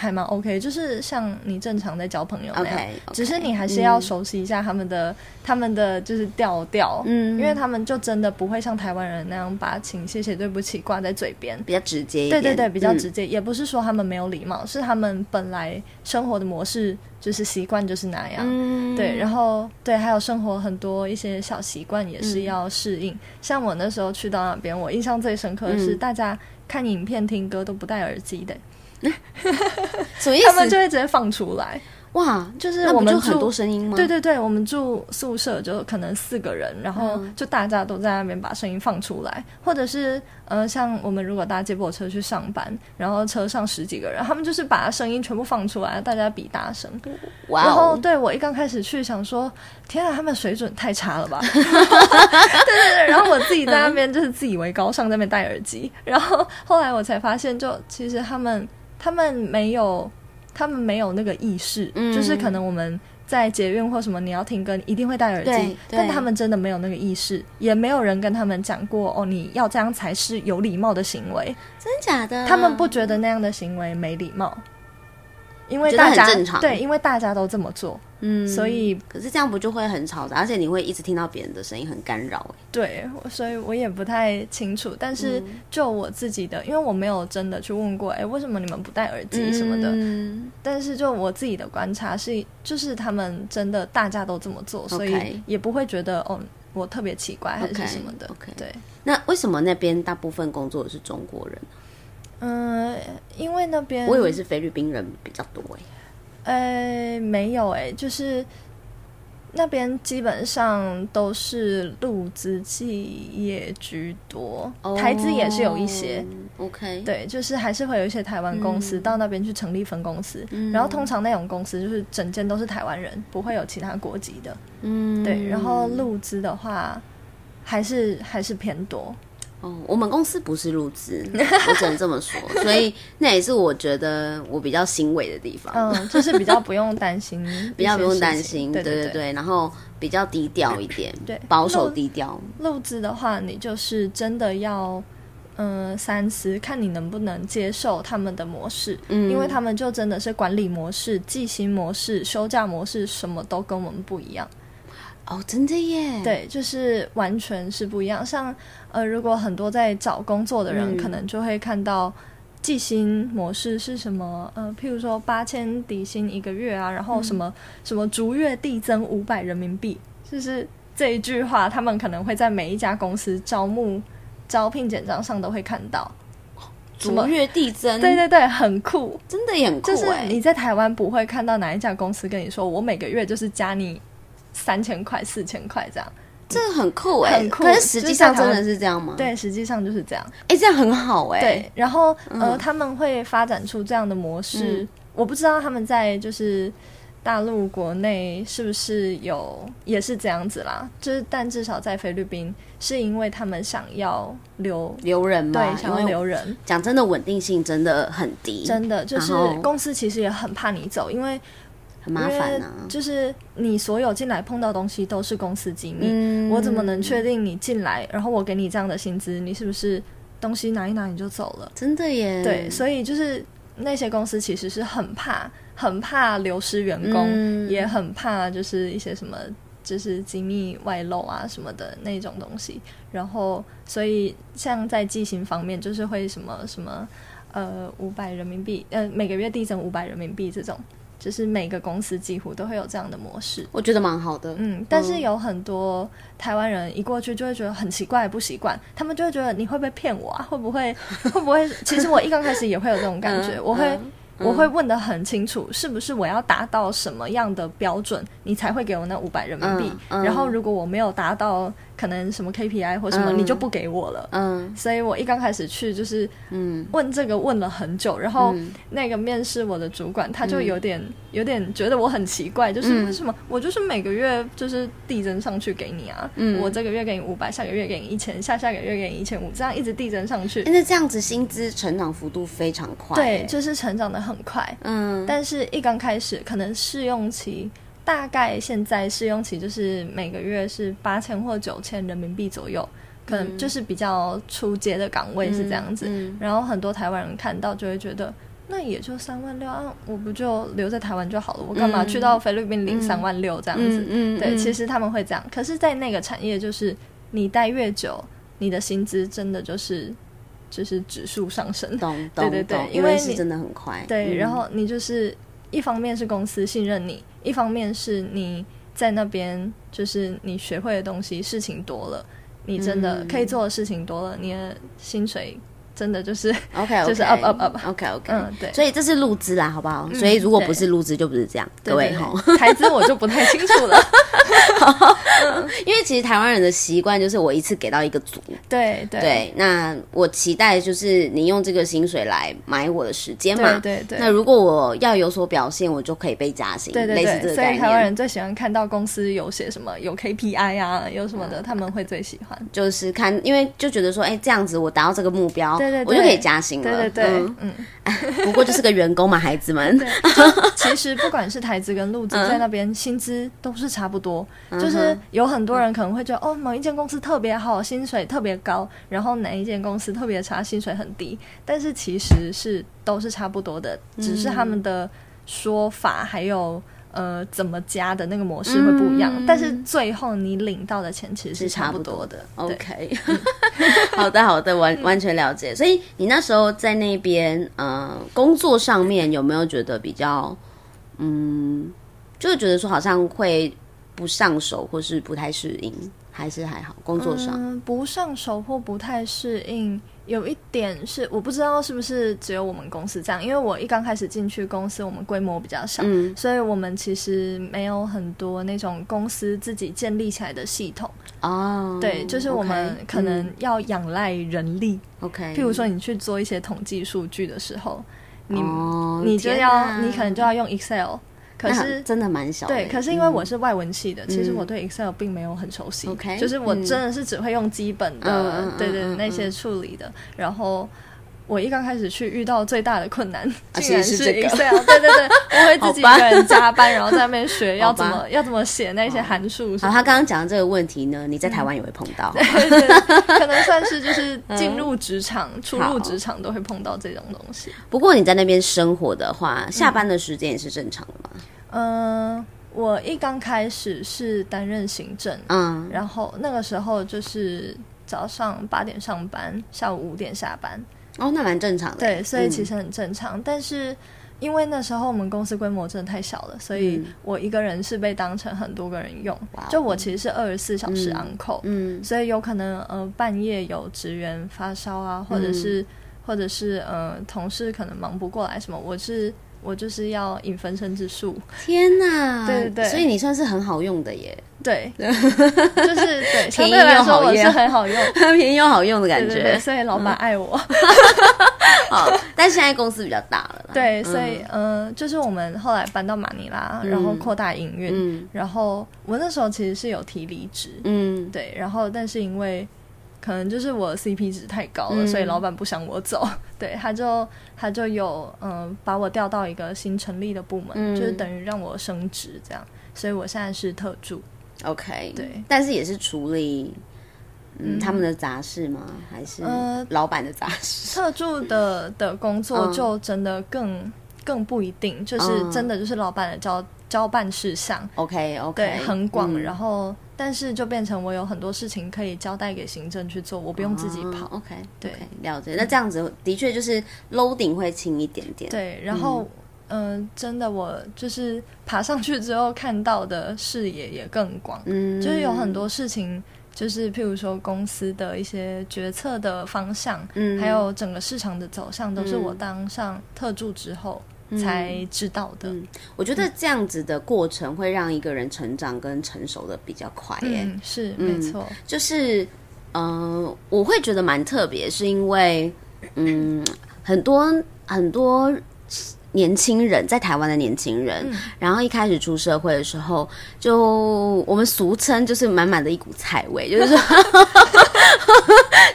还蛮 OK，就是像你正常在交朋友那样，okay, okay, 只是你还是要熟悉一下他们的、嗯、他们的就是调调，嗯，因为他们就真的不会像台湾人那样把请、谢谢、对不起挂在嘴边，
比较直接一点，
对对对，比较直接，嗯、也不是说他们没有礼貌，是他们本来生活的模式就是习惯就是那样，嗯，对，然后对，还有生活很多一些小习惯也是要适应、嗯。像我那时候去到那边，我印象最深刻的是大家看影片、听歌都不戴耳机的。(laughs)
什么意思？
他们就会直接放出来。
哇，就是我们住很多声音吗？
对对对，我们住宿舍就可能四个人，然后就大家都在那边把声音放出来，嗯、或者是呃，像我们如果搭接驳车去上班，然后车上十几个人，他们就是把声音全部放出来，大家比大声。哇、哦！然后对我一刚开始去想说，天啊，他们水准太差了吧？(laughs) 对对对，然后我自己在那边就是自以为高尚，在那边戴耳机，然后后来我才发现，就其实他们他们没有。他们没有那个意识，嗯，就是可能我们在捷运或什么，你要听歌，你一定会戴耳机，但他们真的没有那个意识，也没有人跟他们讲过哦，你要这样才是有礼貌的行为，
真假的？
他们不觉得那样的行为没礼貌，因为大家对，因为大家都这么做。嗯，所以
可是这样不就会很吵杂，而且你会一直听到别人的声音，很干扰。
对，所以我也不太清楚。但是就我自己的，因为我没有真的去问过，哎，为什么你们不戴耳机什么的？嗯。但是就我自己的观察是，就是他们真的大家都这么做，所以也不会觉得哦，我特别奇怪还是什么的。对。
那为什么那边大部分工作的是中国人？
嗯，因为那边
我以为是菲律宾人比较多哎。
呃，没有哎，就是那边基本上都是陆资企业居多，台资也是有一些。
OK，
对，就是还是会有一些台湾公司到那边去成立分公司，然后通常那种公司就是整间都是台湾人，不会有其他国籍的。嗯，对，然后陆资的话还是还是偏多。
哦，我们公司不是入资，(laughs) 我只能这么说，(laughs) 所以那也是我觉得我比较欣慰的地方。
嗯，就是比较不用担心，(laughs)
比较不用担心，对对对，然后比较低调一点，对，保守低调。
入资的话，你就是真的要嗯、呃、三思，看你能不能接受他们的模式，嗯，因为他们就真的是管理模式、计薪模式、休假模式，什么都跟我们不一样。
哦，真的耶！
对，就是完全是不一样。像呃，如果很多在找工作的人，嗯、可能就会看到计薪模式是什么？呃，譬如说八千底薪一个月啊，然后什么、嗯、什么逐月递增五百人民币，就是这一句话，他们可能会在每一家公司招募招聘简章上都会看到。
逐月递增，
对对对，很酷，
真的也很酷。
就是你在台湾不会看到哪一家公司跟你说，我每个月就是加你。三千块、四千块这样，
这个很酷哎、欸，很酷。可是实际上真的是这样吗？
对，实际上就是这样。
哎、欸，这样很好哎、欸。
对，然后、嗯、呃，他们会发展出这样的模式、嗯，我不知道他们在就是大陆国内是不是有也是这样子啦？就是但至少在菲律宾，是因为他们想要留
留人嘛，
对，想要留人。
讲真的，稳定性真的很低，
真的就是公司其实也很怕你走，因为
很麻烦啊。
就是你所有进来碰到东西都是公司机密，嗯、我怎么能确定你进来，然后我给你这样的薪资，你是不是东西拿一拿你就走了？
真的耶。
对，所以就是那些公司其实是很怕。很怕流失员工，嗯，也很怕就是一些什么，就是机密外漏啊什么的那种东西。然后，所以像在计薪方面，就是会什么什么，呃，五百人民币，呃，每个月递增五百人民币这种，就是每个公司几乎都会有这样的模式。
我觉得蛮好的，
嗯。但是有很多台湾人一过去就会觉得很奇怪，不习惯，他们就会觉得你会不会骗我啊？会不会 (laughs) 会不会？其实我一刚开始也会有这种感觉，嗯、我会。嗯我会问的很清楚，嗯，是不是我要达到什么样的标准，你才会给我那五百人民币？然后如果我没有达到。可能什么 KPI 或什么，你就不给我了。嗯，所以我一刚开始去就是，嗯，问这个问了很久，然后那个面试我的主管他就有点有点觉得我很奇怪，就是为什么我就是每个月就是递增上去给你啊？嗯，我这个月给你五百，下个月给你一千，下下个月给你一千五，这样一直递增上去。
但是这样子薪资成长幅度非常快，
对，就是成长的很快。嗯，但是一刚开始可能试用期。大概现在试用期就是每个月是八千或九千人民币左右，可能就是比较初阶的岗位是这样子。嗯嗯、然后很多台湾人看到就会觉得，那也就三万六啊，我不就留在台湾就好了，我干嘛去到菲律宾领三万六这样子？嗯对，其实他们会这样。可是，在那个产业，就是你待越久，你的薪资真的就是就是指数上升。
懂 (laughs) 懂懂，对对对，因为是真的很快。
对，然后你就是一方面是公司信任你。一方面是你在那边，就是你学会的东西事情多了，你真的可以做的事情多了，你的薪水。真的就是
OK，(laughs)
就是 up up up，OK
OK，嗯，对，所以这是入资啦，好不好？所以如果不是入资，就不是这样，各位哈。(laughs)
台资我就不太清楚了，(laughs)
因为其实台湾人的习惯就是我一次给到一个组，
对对。
那我期待就是你用这个薪水来买我的时间嘛，
对对。
那如果我要有所表现，我就可以被加薪，
对对对。
类似这个。
所以台湾人最喜欢看到公司有写什么有 KPI 啊，有什么的，他们会最喜欢，
就是看，因为就觉得说，哎，这样子我达到这个目标。对对对，我就可以加薪了。
对对对，嗯，嗯 (laughs)
不过就是个员工嘛，孩子们。
其实不管是台资跟陆资，在那边薪资都是差不多。嗯、就是有很多人可能会觉得，哦，某一间公司特别好，薪水特别高，然后哪一间公司特别差，薪水很低。但是其实是都是差不多的，只是他们的说法还有。呃，怎么加的那个模式会不一样，嗯、但是最后你领到的钱其实是差不多的。
多 OK，(laughs) 好的好的，完完全了解。所以你那时候在那边呃工作上面有没有觉得比较嗯，就是觉得说好像会不上手或是不太适应，还是还好？工作上、
嗯、不上手或不太适应。有一点是我不知道是不是只有我们公司这样，因为我一刚开始进去公司，我们规模比较小，嗯，所以我们其实没有很多那种公司自己建立起来的系统
哦。
对，就是我们可能要仰赖人力。
OK，
譬如说你去做一些统计数据的时候，你、哦、你就要你可能就要用 Excel。可是
真的蛮小的，
对。可是因为我是外文系的，嗯、其实我对 Excel 并没有很熟悉。
OK，
就是我真的是只会用基本的，嗯、对，对对，那些处理的。嗯、然后我一刚开始去遇到最大的困难，竟然是 Excel。对对对，我会自己一个人加班，然后在那边学 (laughs) 要怎么要怎么写那些函数。
好，他刚刚讲的这个问题呢，你在台湾也会碰到，
嗯、对，对对，可能算是就是进入职场、嗯、出入职场都会碰到这种东西。
不过你在那边生活的话，下班的时间也是正常的吗？嗯
嗯、呃，我一刚开始是担任行政，嗯，然后那个时候就是早上八点上班，下午五点下班。
哦，那蛮正常的。
对，所以其实很正常。嗯、但是因为那时候我们公司规模真的太小了，所以我一个人是被当成很多个人用。嗯、就我其实是二十四小时 on call，嗯，所以有可能呃半夜有职员发烧啊，或者是、嗯、或者是呃同事可能忙不过来什么，我是。我就是要引分身之术。
天哪！
对对对，
所以你算是很好用的耶。
对，就是对，(laughs) 相对来说我是很好用，(laughs)
便宜又好用的感觉。
对对对，所以老板爱我。(laughs)
好，但现在公司比较大了。
对，所以嗯、呃，就是我们后来搬到马尼拉，然后扩大营运、嗯，然后我那时候其实是有提离职，嗯，对，然后但是因为。可能就是我 CP 值太高了，嗯、所以老板不想我走，(laughs) 对，他就他就有嗯、呃、把我调到一个新成立的部门，嗯、就是等于让我升职这样，所以我现在是特助
，OK，
对，
但是也是处理嗯，嗯。他们的杂事吗？还是呃老板的杂事？
特助的的工作就真的更、嗯、更不一定，就是真的就是老板的交交办事项
，OK OK，
对，很广、嗯，然后。但是就变成我有很多事情可以交代给行政去做，我不用自己跑。
Oh, OK，对，okay, 了解。那这样子的确就是 loading 会轻一点点。
对，然后嗯、呃，真的我就是爬上去之后看到的视野也更广，嗯，就是有很多事情，就是譬如说公司的一些决策的方向，嗯，还有整个市场的走向，都是我当上特助之后。才知道的。
我觉得这样子的过程会让一个人成长跟成熟的比较快耶。
嗯、是、嗯、没错。
就是，嗯、呃，我会觉得蛮特别，是因为，嗯，很多很多。年轻人在台湾的年轻人、嗯，然后一开始出社会的时候，就我们俗称就是满满的一股菜味，(laughs) 就是说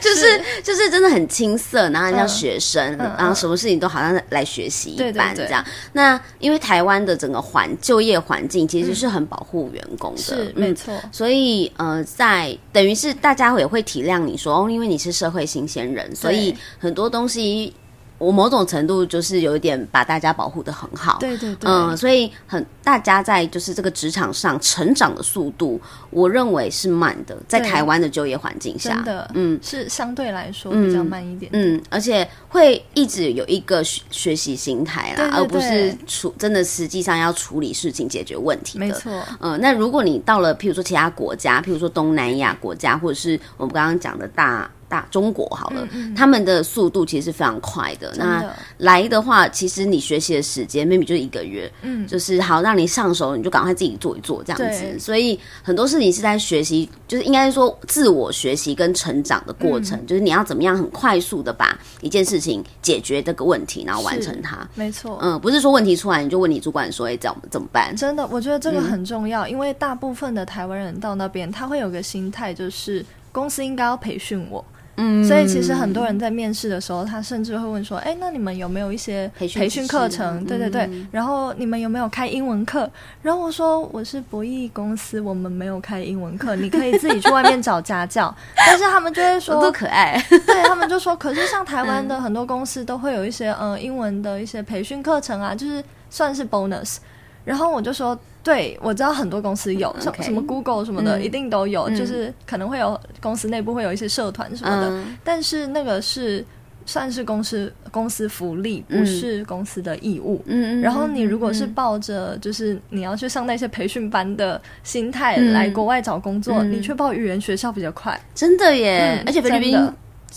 就是就是真的很青涩，然后像学生、嗯，然后什么事情都好像来学习一般这样。对对对，那因为台湾的整个环就业环境其实是很保护员工的，
是、嗯、没错。
所以呃，在等于是大家也会体谅你说哦，因为你是社会新鲜人，所以很多东西。我某种程度就是有一点把大家保护的很好，
对对对，
嗯，所以很大家在就是这个职场上成长的速度，我认为是慢的，在台湾的就业环境下，
真的，嗯，是相对来说比较慢一点，
嗯，而且会一直有一个学学习心态啦，对对对，而不是处真的实际上要处理事情、解决问题的，
没错，
嗯，那如果你到了譬如说其他国家，譬如说东南亚国家，或者是我们刚刚讲的大。大中国好了，嗯嗯，他们的速度其实是非常快的。那来的话，其实你学习的时间 maybe 就一个月，嗯，就是好让你上手，你就赶快自己做一做这样子。所以很多事情是在学习，就是应该说自我学习跟成长的过程，嗯，就是你要怎么样很快速的把一件事情解决这个问题，然后完成它。
没错，
嗯，不是说问题出来你就问你主管说，哎，怎么怎么办？
真的，我觉得这个很重要，嗯，因为大部分的台湾人到那边，他会有个心态，就是公司应该要培训我。嗯，所以其实很多人在面试的时候，他甚至会问说：“哎、欸，那你们有没有一些培训课程？对对对、嗯，然后你们有没有开英文课？”然后我说：“我是博弈公司，我们没有开英文课，你可以自己去外面找家教。” (laughs) 但是他们就会说：“
多可爱。(laughs) ”
对，他们就说：“可是像台湾的很多公司都会有一些呃英文的一些培训课程啊，就是算是 bonus。”然后我就说。对，我知道很多公司有，像什么 Google 什么的，嗯、一定都有、嗯，就是可能会有公司内部会有一些社团什么的，嗯、但是那个是算是公司公司福利，不是公司的义务。嗯，然后你如果是抱着就是你要去上那些培训班的心态来国外找工作，嗯、你去报语言学校比较快，
真的耶！嗯、而且菲律宾。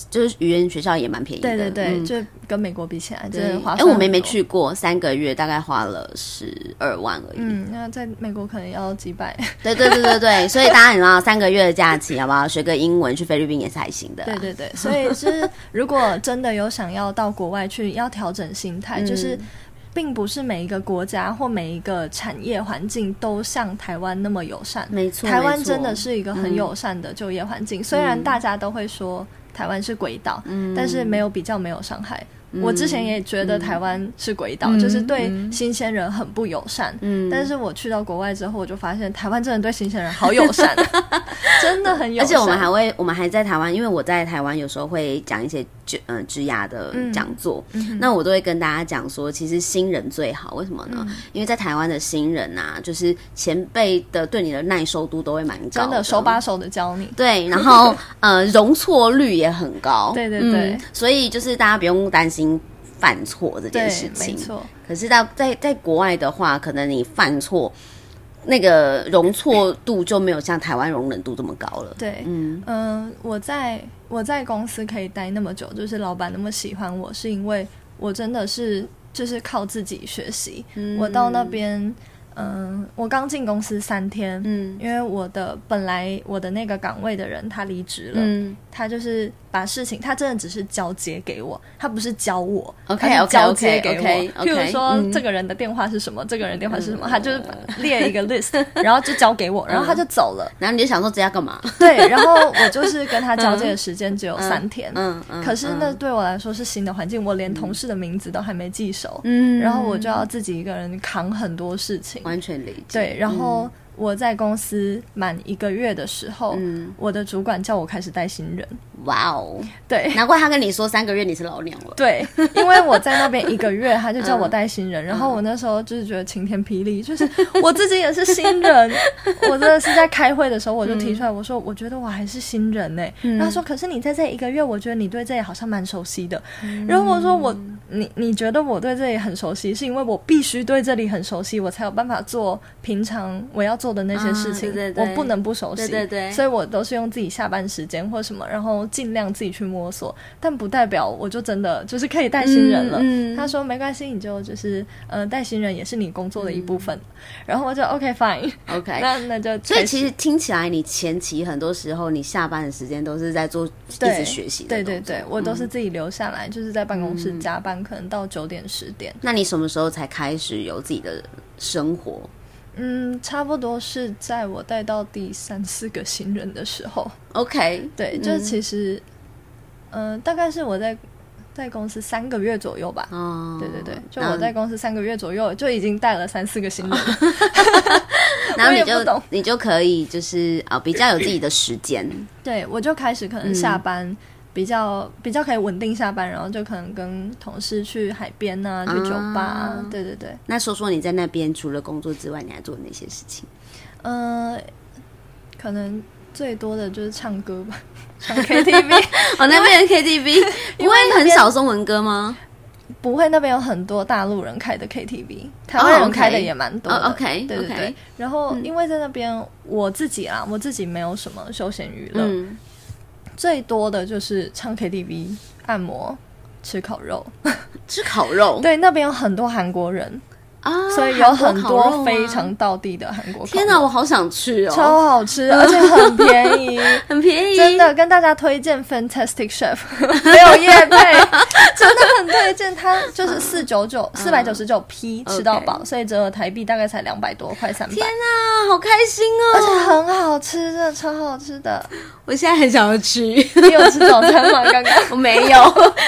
就是语言学校也蛮便宜的，
对对对，嗯、就跟美国比起来，真的划算。
哎，我没没去过，三个月大概花了十二万而已。
嗯，那在美国可能要几百。
对对对对对，(laughs) 所以大家你知道，三个月的假期好不好？学个英文去菲律宾也是还行的。
对对对，所以是如果真的有想要到国外去，要调整心态，就是并不是每一个国家或每一个产业环境都像台湾那么友善。
没错，
台湾真的是一个很友善的就业环境，嗯，虽然大家都会说。台湾是鬼岛，嗯，但是没有比较，没有伤害。嗯、我之前也觉得台湾是鬼岛，嗯，就是对新鲜人很不友善。嗯，但是我去到国外之后，我就发现台湾真的对新鲜人好友善，(laughs) 真的很友善。
而且我们还会，我们还在台湾，因为我在台湾有时候会讲一些。就嗯，职涯的讲座、嗯，那我都会跟大家讲说，其实新人最好，为什么呢？嗯、因为在台湾的新人啊，就是前辈的对你的耐受度都会蛮高的，
真的手把手的教你。
对，然后 (laughs) 呃，容错率也很高。
对对对、嗯，
所以就是大家不用担心犯错这件事情。没错。可是到在在国外的话，可能你犯错。那个容错度就没有像台湾容忍度这么高了。
对，嗯嗯、呃，我在我在公司可以待那么久，就是老板那么喜欢我，是因为我真的是。就是靠自己学习。嗯、我到那边。嗯，我刚进公司三天，嗯，因为我的本来我的那个岗位的人他离职了，嗯，他就是把事情，他真的只是交接给我，他不是教我，OK，交接给我。Okay, okay, okay, okay, 譬如说、嗯、这个人的电话是什么，这个人电话是什么，嗯、他就是列一个 list，(laughs) 然后就交给我，然后他就走了。
然后你就想说这要干嘛？(laughs)
对，然后我就是跟他交接的时间只有三天，嗯，嗯，嗯，可是那对我来说是新的环境，我连同事的名字都还没记熟，嗯，然后我就要自己一个人扛很多事情。
完全理解。
对，然后我在公司满一个月的时候，嗯，我的主管叫我开始带新人。
哇哦，
对，
难怪他跟你说三个月你是老娘了。
对，因为我在那边一个月，他就叫我带新人，然后我那时候就是觉得晴天霹雳，就是我自己也是新人，(laughs) 我真的是在开会的时候我就提出来，我说我觉得我还是新人呢。然后他说，可是你在这一个月，我觉得你对这里好像蛮熟悉的。然后我说我你你觉得我对这里很熟悉，是因为我必须对这里很熟悉，我才有办法做平常我要做的那些事情，我不能不熟悉，对对，所以我都是用自己下班时间或什么，然后。尽量自己去摸索，但不代表我就真的就是可以带新人了。嗯嗯、他说没关系，你就就是呃带新人也是你工作的一部分。嗯、然后我就 OK fine (laughs)
OK，
那那就
所以其实听起来你前期很多时候你下班的时间都是在做一直学习的。
对对对，我都是自己留下来，嗯、就是在办公室加班，可能到九点十点。
那你什么时候才开始有自己的生活？
嗯，差不多是在我带到第三四个新人的时候。
OK，
对，就是其实，嗯、呃，大概是我在在公司三个月左右吧。哦，对对对，就我在公司三个月左右就已经带了三四个新人。(laughs)
然后你就你就可以就是啊、哦，比较有自己的时间。
对，我就开始可能下班。嗯比较比较可以稳定下班，然后就可能跟同事去海边啊，去酒吧啊。对对对。
那说说你在那边除了工作之外，你还做哪些事情？
呃，可能最多的就是唱歌吧，(laughs) 唱 KTV。
哦，那边的 KTV 不会很少中文歌吗？
不会，那边有很多大陆人开的 KTV，台湾人开的也蛮多的。
OK，
对对对。然后因为在那边，我自己啊，我自己没有什么休闲娱乐。最多的就是唱 KTV、按摩、吃烤肉。(laughs)
吃烤肉，
对，那边有很多韩国人。啊，所以有很多非常道地的韩国烤肉。
天哪，我好想去哦！
超好吃，而且很便宜，(laughs)
很便宜。
真的跟大家推荐 Fantastic Chef，(laughs) 没有夜配，(laughs) 真的很推荐。它就是四九九，四百九十九 P 吃到饱，所以折合台币大概才两百多块，三百。
天哪，好开心哦！
而且很好吃，真的超好吃的。
我现在很想要去。
你有吃早餐吗？刚刚
我没有，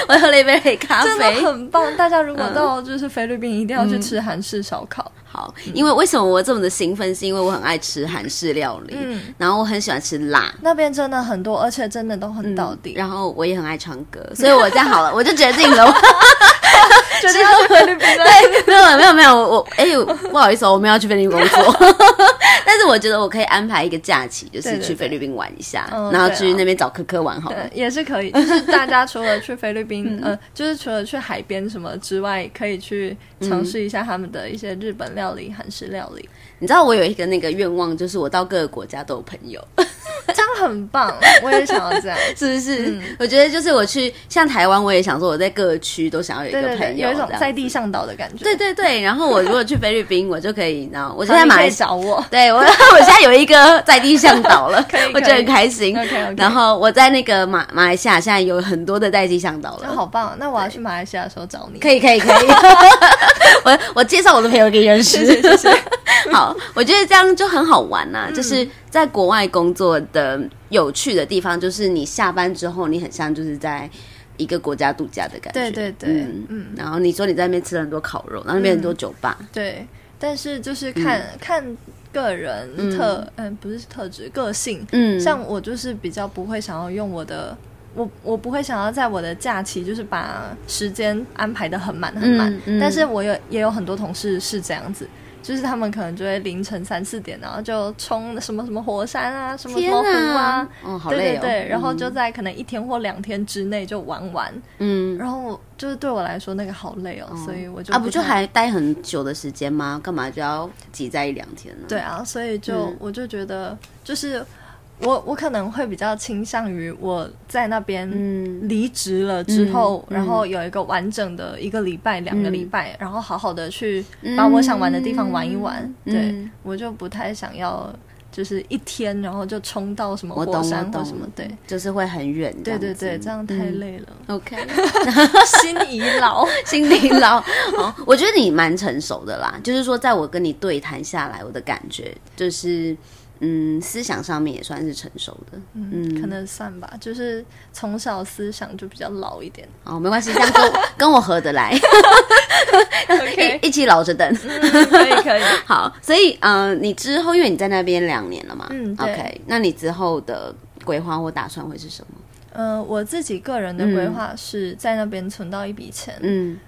我喝了一杯黑咖啡，
真的很棒。大家如果到就是菲律宾，一定要去吃韩式烧烤。
好，因为为什么我这么的兴奋？是因为我很爱吃韩式料理，嗯，然后我很喜欢吃辣，
那边真的很多，而且真的都很到底。
然后我也很爱唱歌，所以我这样好了，(laughs) 我就决定了，(laughs)
决定要去菲律宾。(laughs)
对，没有没有没有，我哎，不好意思，哦我们要去菲律宾工作。但是我觉得我可以安排一个假期，就是去菲律宾玩一下，然后去那边找科科玩好了，
也是可以。就是大家除了去菲律宾，(laughs) 呃，就是除了去海边什么之外，可以去尝试一下他们的一些日本料理、韩式料理。
你知道我有一个那个愿望，就是我到各个国家都有朋友。(laughs) (laughs)
这样很棒，我也想要这样，(laughs)
是不是？嗯、我觉得就是我去像台湾，我也想说我在各个区都想要有一个朋友，
有一种在地向导的感觉。
对对对，然后我如果去菲律宾，我就可以，然后我现在马上
找我，(laughs)
对我我现在有一个在地向导了，可以，我觉得很开心。然后我在那个马马来西亚现在有很多的在地向导了，
好棒！那我要去马来西亚的时候找你，
可以可以可以。我我介绍我的朋友给你认识，谢谢。(laughs) 好，我觉得这样就很好玩呐、啊，嗯、就是在国外工作的有趣的地方，就是你下班之后，你很像就是在一个国家度假的感觉。
对对对，嗯嗯。
然后你说你在那边吃了很多烤肉，然后那边很多酒吧。
嗯、对，但是就是看、嗯、看个人特，嗯、呃，不是特质，个性。嗯，像我就是比较不会想要用我的，我我不会想要在我的假期就是把时间安排的很满很满。嗯嗯、但是我有也有很多同事是这样子。就是他们可能就会凌晨三四点，然后就冲什么什么火山啊，什么什么湖啊，
哦，好累哦。
对对对，然后就在可能一天或两天之内就玩完。嗯，然后就是对我来说那个好累哦，所以我就
啊，不就还待很久的时间吗？干嘛就要挤在一两天呢？
对啊，所以就我就觉得就是我我可能会比较倾向于我在那边离职了之后，嗯、然后有一个完整的一个礼拜、两、嗯、个礼拜，然后好好的去把我想玩的地方玩一玩。嗯、对、嗯、我就不太想要，就是一天然后就冲到什么火山或什么，对，
就是会很远。
对对对，这样太累了。
嗯、OK，(laughs)
心已老，(laughs)
心已老。好，我觉得你蛮成熟的啦，就是说，在我跟你对谈下来，我的感觉就是。嗯，思想上面也算是成熟的，
嗯，可能算吧，就是从小思想就比较老一点。
哦，没关系，这样跟 (laughs) 跟我合得来，(laughs) OK，一起老着等，
嗯，可以可以。(laughs)
好，所以嗯、呃，你之后因为你在那边两年了嘛，
嗯
，OK，那你之后的规划或打算会是什么？
嗯、呃，我自己个人的规划是在那边存到一笔钱，嗯。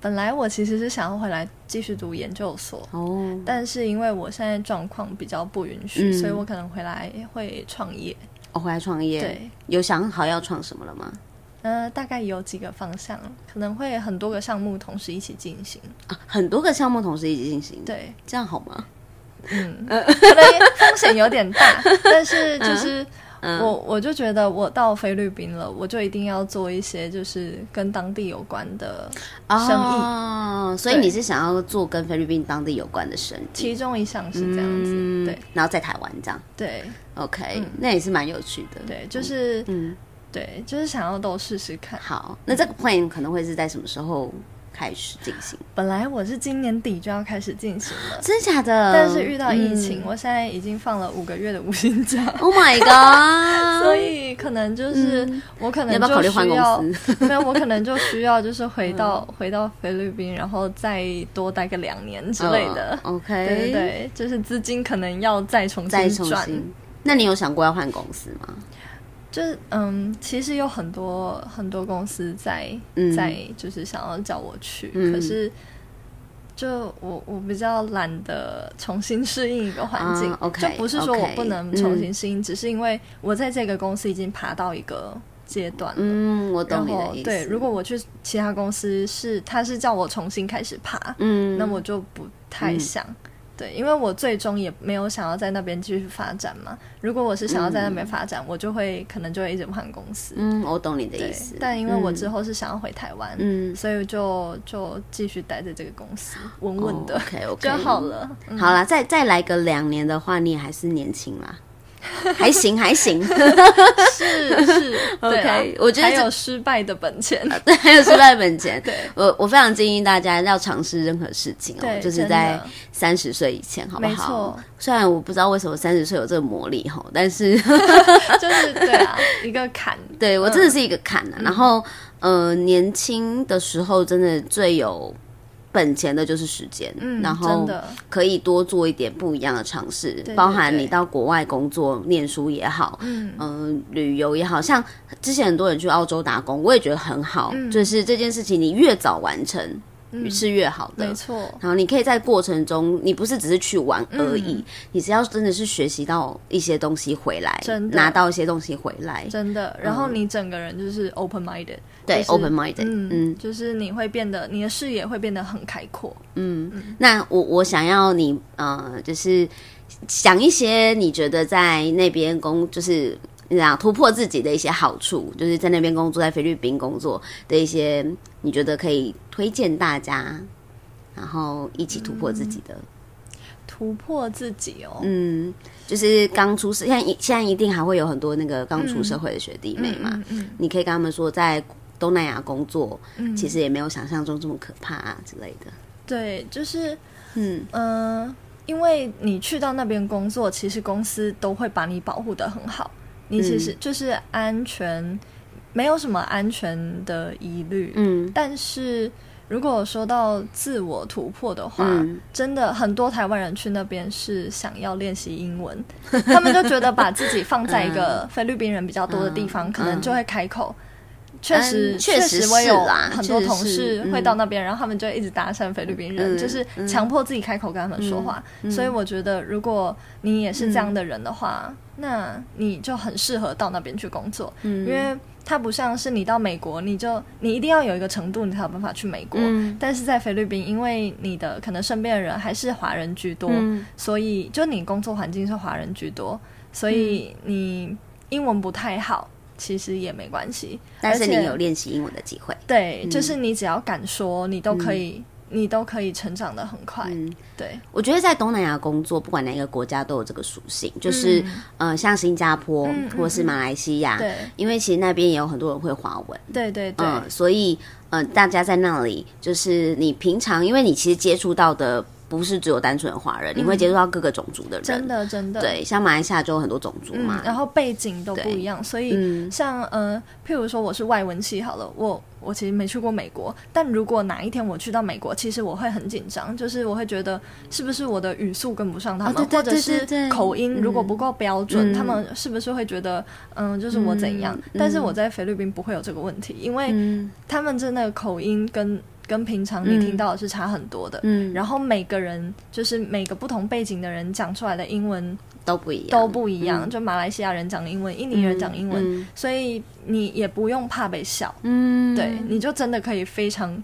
本来我其实是想要回来继续读研究所，哦，但是因为我现在状况比较不允许，嗯，所以我可能回来会创业。
我，回来创业，对，有想好要创什么了吗？
呃，大概有几个方向，可能会很多个项目同时一起进行
啊，很多个项目同时一起进行，
对，
这样好吗？
嗯，可能风险有点大，但是就是。我我就觉得我到菲律宾了，我就一定要做一些就是跟当地有关的生意。
哦，所以你是想要做跟菲律宾当地有关的生意？
其中一项是这样子，嗯、对。
然后在台湾这样，
对
，OK，、嗯、那也是蛮有趣的。
对，就是嗯，对，就是想要都试试看。
好，那这个 plan 可能会是在什么时候？开始进行，
本来我是今年底就要开始进行了，
真假的？
但是遇到疫情，嗯、我现在已经放了五个月的无薪假。
Oh my (laughs) god！
所以可能就是、嗯、我可能就需要，要，要考虑换公司 (laughs) 没有，我可能就需要就是回到、(laughs) 嗯、回到菲律宾，然后再多待个两年之类的。
Uh, OK，
对对对，就是资金可能要再重新转。
那你有想过要换公司吗？
就是嗯，其实有很多很多公司在、嗯、在就是想要叫我去，嗯、可是就我我比较懒得重新适应一个环境，啊 okay, 就不是说我不能重新适应只是因为我在这个公司已经爬到一个阶段了。
嗯，我懂你的意思。
对，如果我去其他公司是他是叫我重新开始爬，嗯，那我就不太想。嗯对，因为我最终也没有想要在那边继续发展嘛。如果我是想要在那边发展，嗯、我就会可能就会一直换公司。嗯，
我懂你的意思。
但因为我之后是想要回台湾，嗯，所以就就继续待在这个公司，稳稳的 (laughs) 就好了。嗯、
好了，再再来个两年的话，你也还是年轻啦。还 (laughs) 行还行，(laughs)
是是，(laughs) OK，我觉得还有失败的本钱，
对，还有失败的本钱。对，我我非常建议大家要尝试任何事情哦，就是在三十岁以前，好不好？虽然我不知道为什么三十岁有这个魔力哈，但是
就是对啊，一个坎，
对我真的是一个坎啊。然后呃，年轻的时候真的最有。本钱的就是时间，嗯，然后可以多做一点不一样的尝试，对对对，包含你到国外工作、念书也好，嗯、呃，旅游也好，像之前很多人去澳洲打工，我也觉得很好，嗯、就是这件事情你越早完成。是越好的，
没错。
然后你可以在过程中，你不是只是去玩而已，你只要真的是学习到一些东西回来，真的拿到一些东西回来，
真的。然后你整个人就是 open minded，
对，open minded，
嗯，就是你会变得，你的视野会变得很开阔。
嗯，那我我想要你，呃，就是想一些你觉得在那边工，就是。你想突破自己的一些好处，就是在那边工作，在菲律宾工作的一些，你觉得可以推荐大家，然后一起突破自己的。
嗯、突破自己哦，
嗯，就是刚出社，现在现在一定还会有很多那个刚出社会的学弟妹嘛，嗯嗯你可以跟他们说，在东南亚工作，嗯、其实也没有想象中这么可怕啊之类的。
对，就是，嗯嗯、呃，因为你去到那边工作，其实公司都会把你保护的很好。你其实就是安全，嗯、没有什么安全的疑虑。嗯，但是如果说到自我突破的话，嗯、真的很多台湾人去那边是想要练习英文，(laughs) 他们就觉得把自己放在一个 (laughs) 菲律宾人比较多的地方，嗯、可能就会开口。确实，确实我有很多同事会到那边，然后他们就一直搭讪菲律宾人，就是强迫自己开口跟他们说话。所以我觉得，如果你也是这样的人的话，那你就很适合到那边去工作，因为它不像是你到美国，你就你一定要有一个程度，你才有办法去美国。但是在菲律宾，因为你的可能身边的人还是华人居多，所以就你工作环境是华人居多，所以你英文不太好。其实也没关系，
但是你有练习英文的机会。
对，嗯、就是你只要敢说，你都可以，嗯、你都可以成长的很快。嗯、对，我
觉得在东南亚工作，不管哪一个国家都有这个属性，就是、嗯、呃，像新加坡、嗯、或是马来西亚，因为其实那边也有很多人会华文。
对对对，
呃、所以呃，大家在那里，就是你平常，因为你其实接触到的。不是只有单纯的华人，你会接触到各个种族的人，
真的真的。
对，像马来西亚就有很多种族嘛，
然后背景都不一样，所以像呃，譬如说我是外文系好了，我我其实没去过美国，但如果哪一天我去到美国，其实我会很紧张，就是我会觉得是不是我的语速跟不上他们，或者是口音如果不够标准，他们是不是会觉得嗯，就是我怎样？但是我在菲律宾不会有这个问题，因为他们真的口音跟。跟平常你听到的是差很多的，嗯，然后每个人就是每个不同背景的人讲出来的英文
都不一样，
都不一样。就马来西亚人讲英文，印尼人讲英文，所以你也不用怕被笑，嗯，对，你就真的可以非常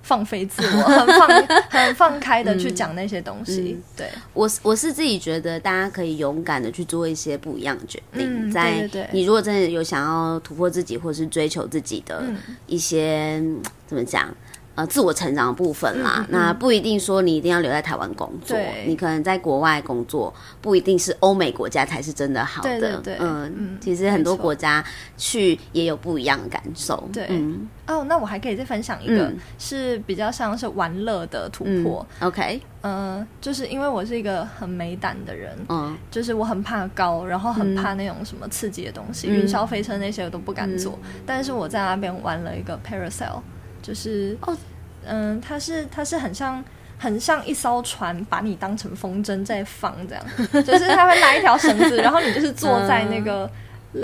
放飞自我，(laughs) 很放很放开的去讲那些东西。对，
我我是自己觉得大家可以勇敢的去做一些不一样的决定，在你如果真的有想要突破自己或是追求自己的一些怎么讲？呃，自我成长的部分啦，那不一定说你一定要留在台湾工作，你可能在国外工作，不一定是欧美国家才是真的好的。对对对，嗯，嗯其实很多国家去也有不一样的感受。
对，嗯、哦，那我还可以再分享一个，嗯、是比较像是玩乐的突破。
嗯、OK，
嗯、呃，就是因为我是一个很没胆的人，嗯，就是我很怕高，然后很怕那种什么刺激的东西，云霄飞车那些我都不敢做。嗯、但是我在那边玩了一个 Parasail。就是哦，嗯，它是它是很像很像一艘船，把你当成风筝在放这样，就是它会拉一条绳子，然后你就是坐在那个。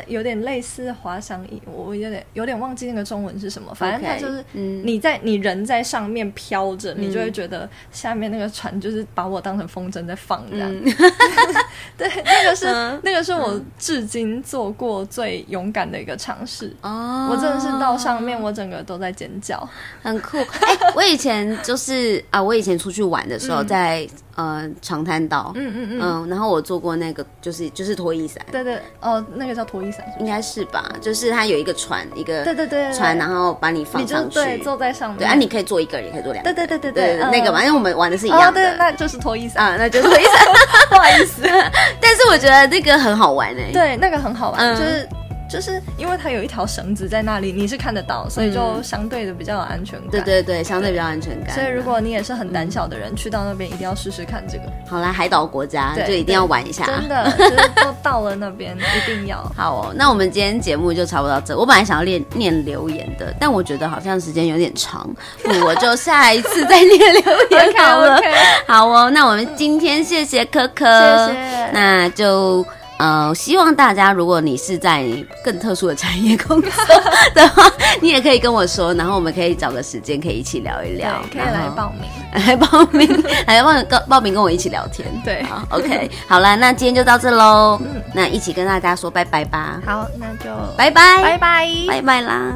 有点类似滑翔翼，我有点有点忘记那个中文是什么。反正它就是你在你人在上面飘着，你就会觉得下面那个船就是把我当成风筝在放这样。(laughs) 对，那个是那个是我至今做过最勇敢的一个尝试。哦，我真的是到上面，我整个都在尖叫，
很酷。哎，我以前就是啊，我以前出去玩的时候在。呃，长滩岛，嗯嗯嗯，嗯，然后我做过那个，就是就是拖衣伞，
对对，哦，那个叫拖衣伞，
应该是吧？就是它有一个船，一个对对对船，然后把你放上去，
对，坐在上面，
对啊，你可以坐一个人，也可以坐两个，
对对对对对，
那个嘛，因为我们玩的是一样的，
对，那就是拖衣伞。
啊，(laughs) 那就是拖衣伞，不好意思，(laughs) 但是我觉得那个很好玩哎，
对，那个很好玩，就是。就是因为它有一条绳子在那里，你是看得到，所以就相对的比较有安全感。
对对对，相对比较安全感。
所以如果你也是很胆小的人，去到那边一定要试试看这个。
好啦，海岛国家就一定要玩一下。
真的，(laughs) 就是都到了那边一定要。
好哦，那我们今天节目就差不多到这。我本来想要念念留言的，但我觉得好像时间有点长，我就下一次再念留言 (laughs) 好了。好哦，那我们今天谢谢可可，谢谢，那就。呃，希望大家，如果你是在更特殊的产业工作的话，你也可以跟我说，然后我们可以找个时间，可以一起聊一聊，
可以来报名，(laughs)
来报名，(laughs) 来报报报名，跟我一起聊天。
对，
好，OK，好了，那今天就到这喽，嗯，那一起跟大家说拜拜吧。
好，那就
拜拜，
拜拜，
拜拜啦。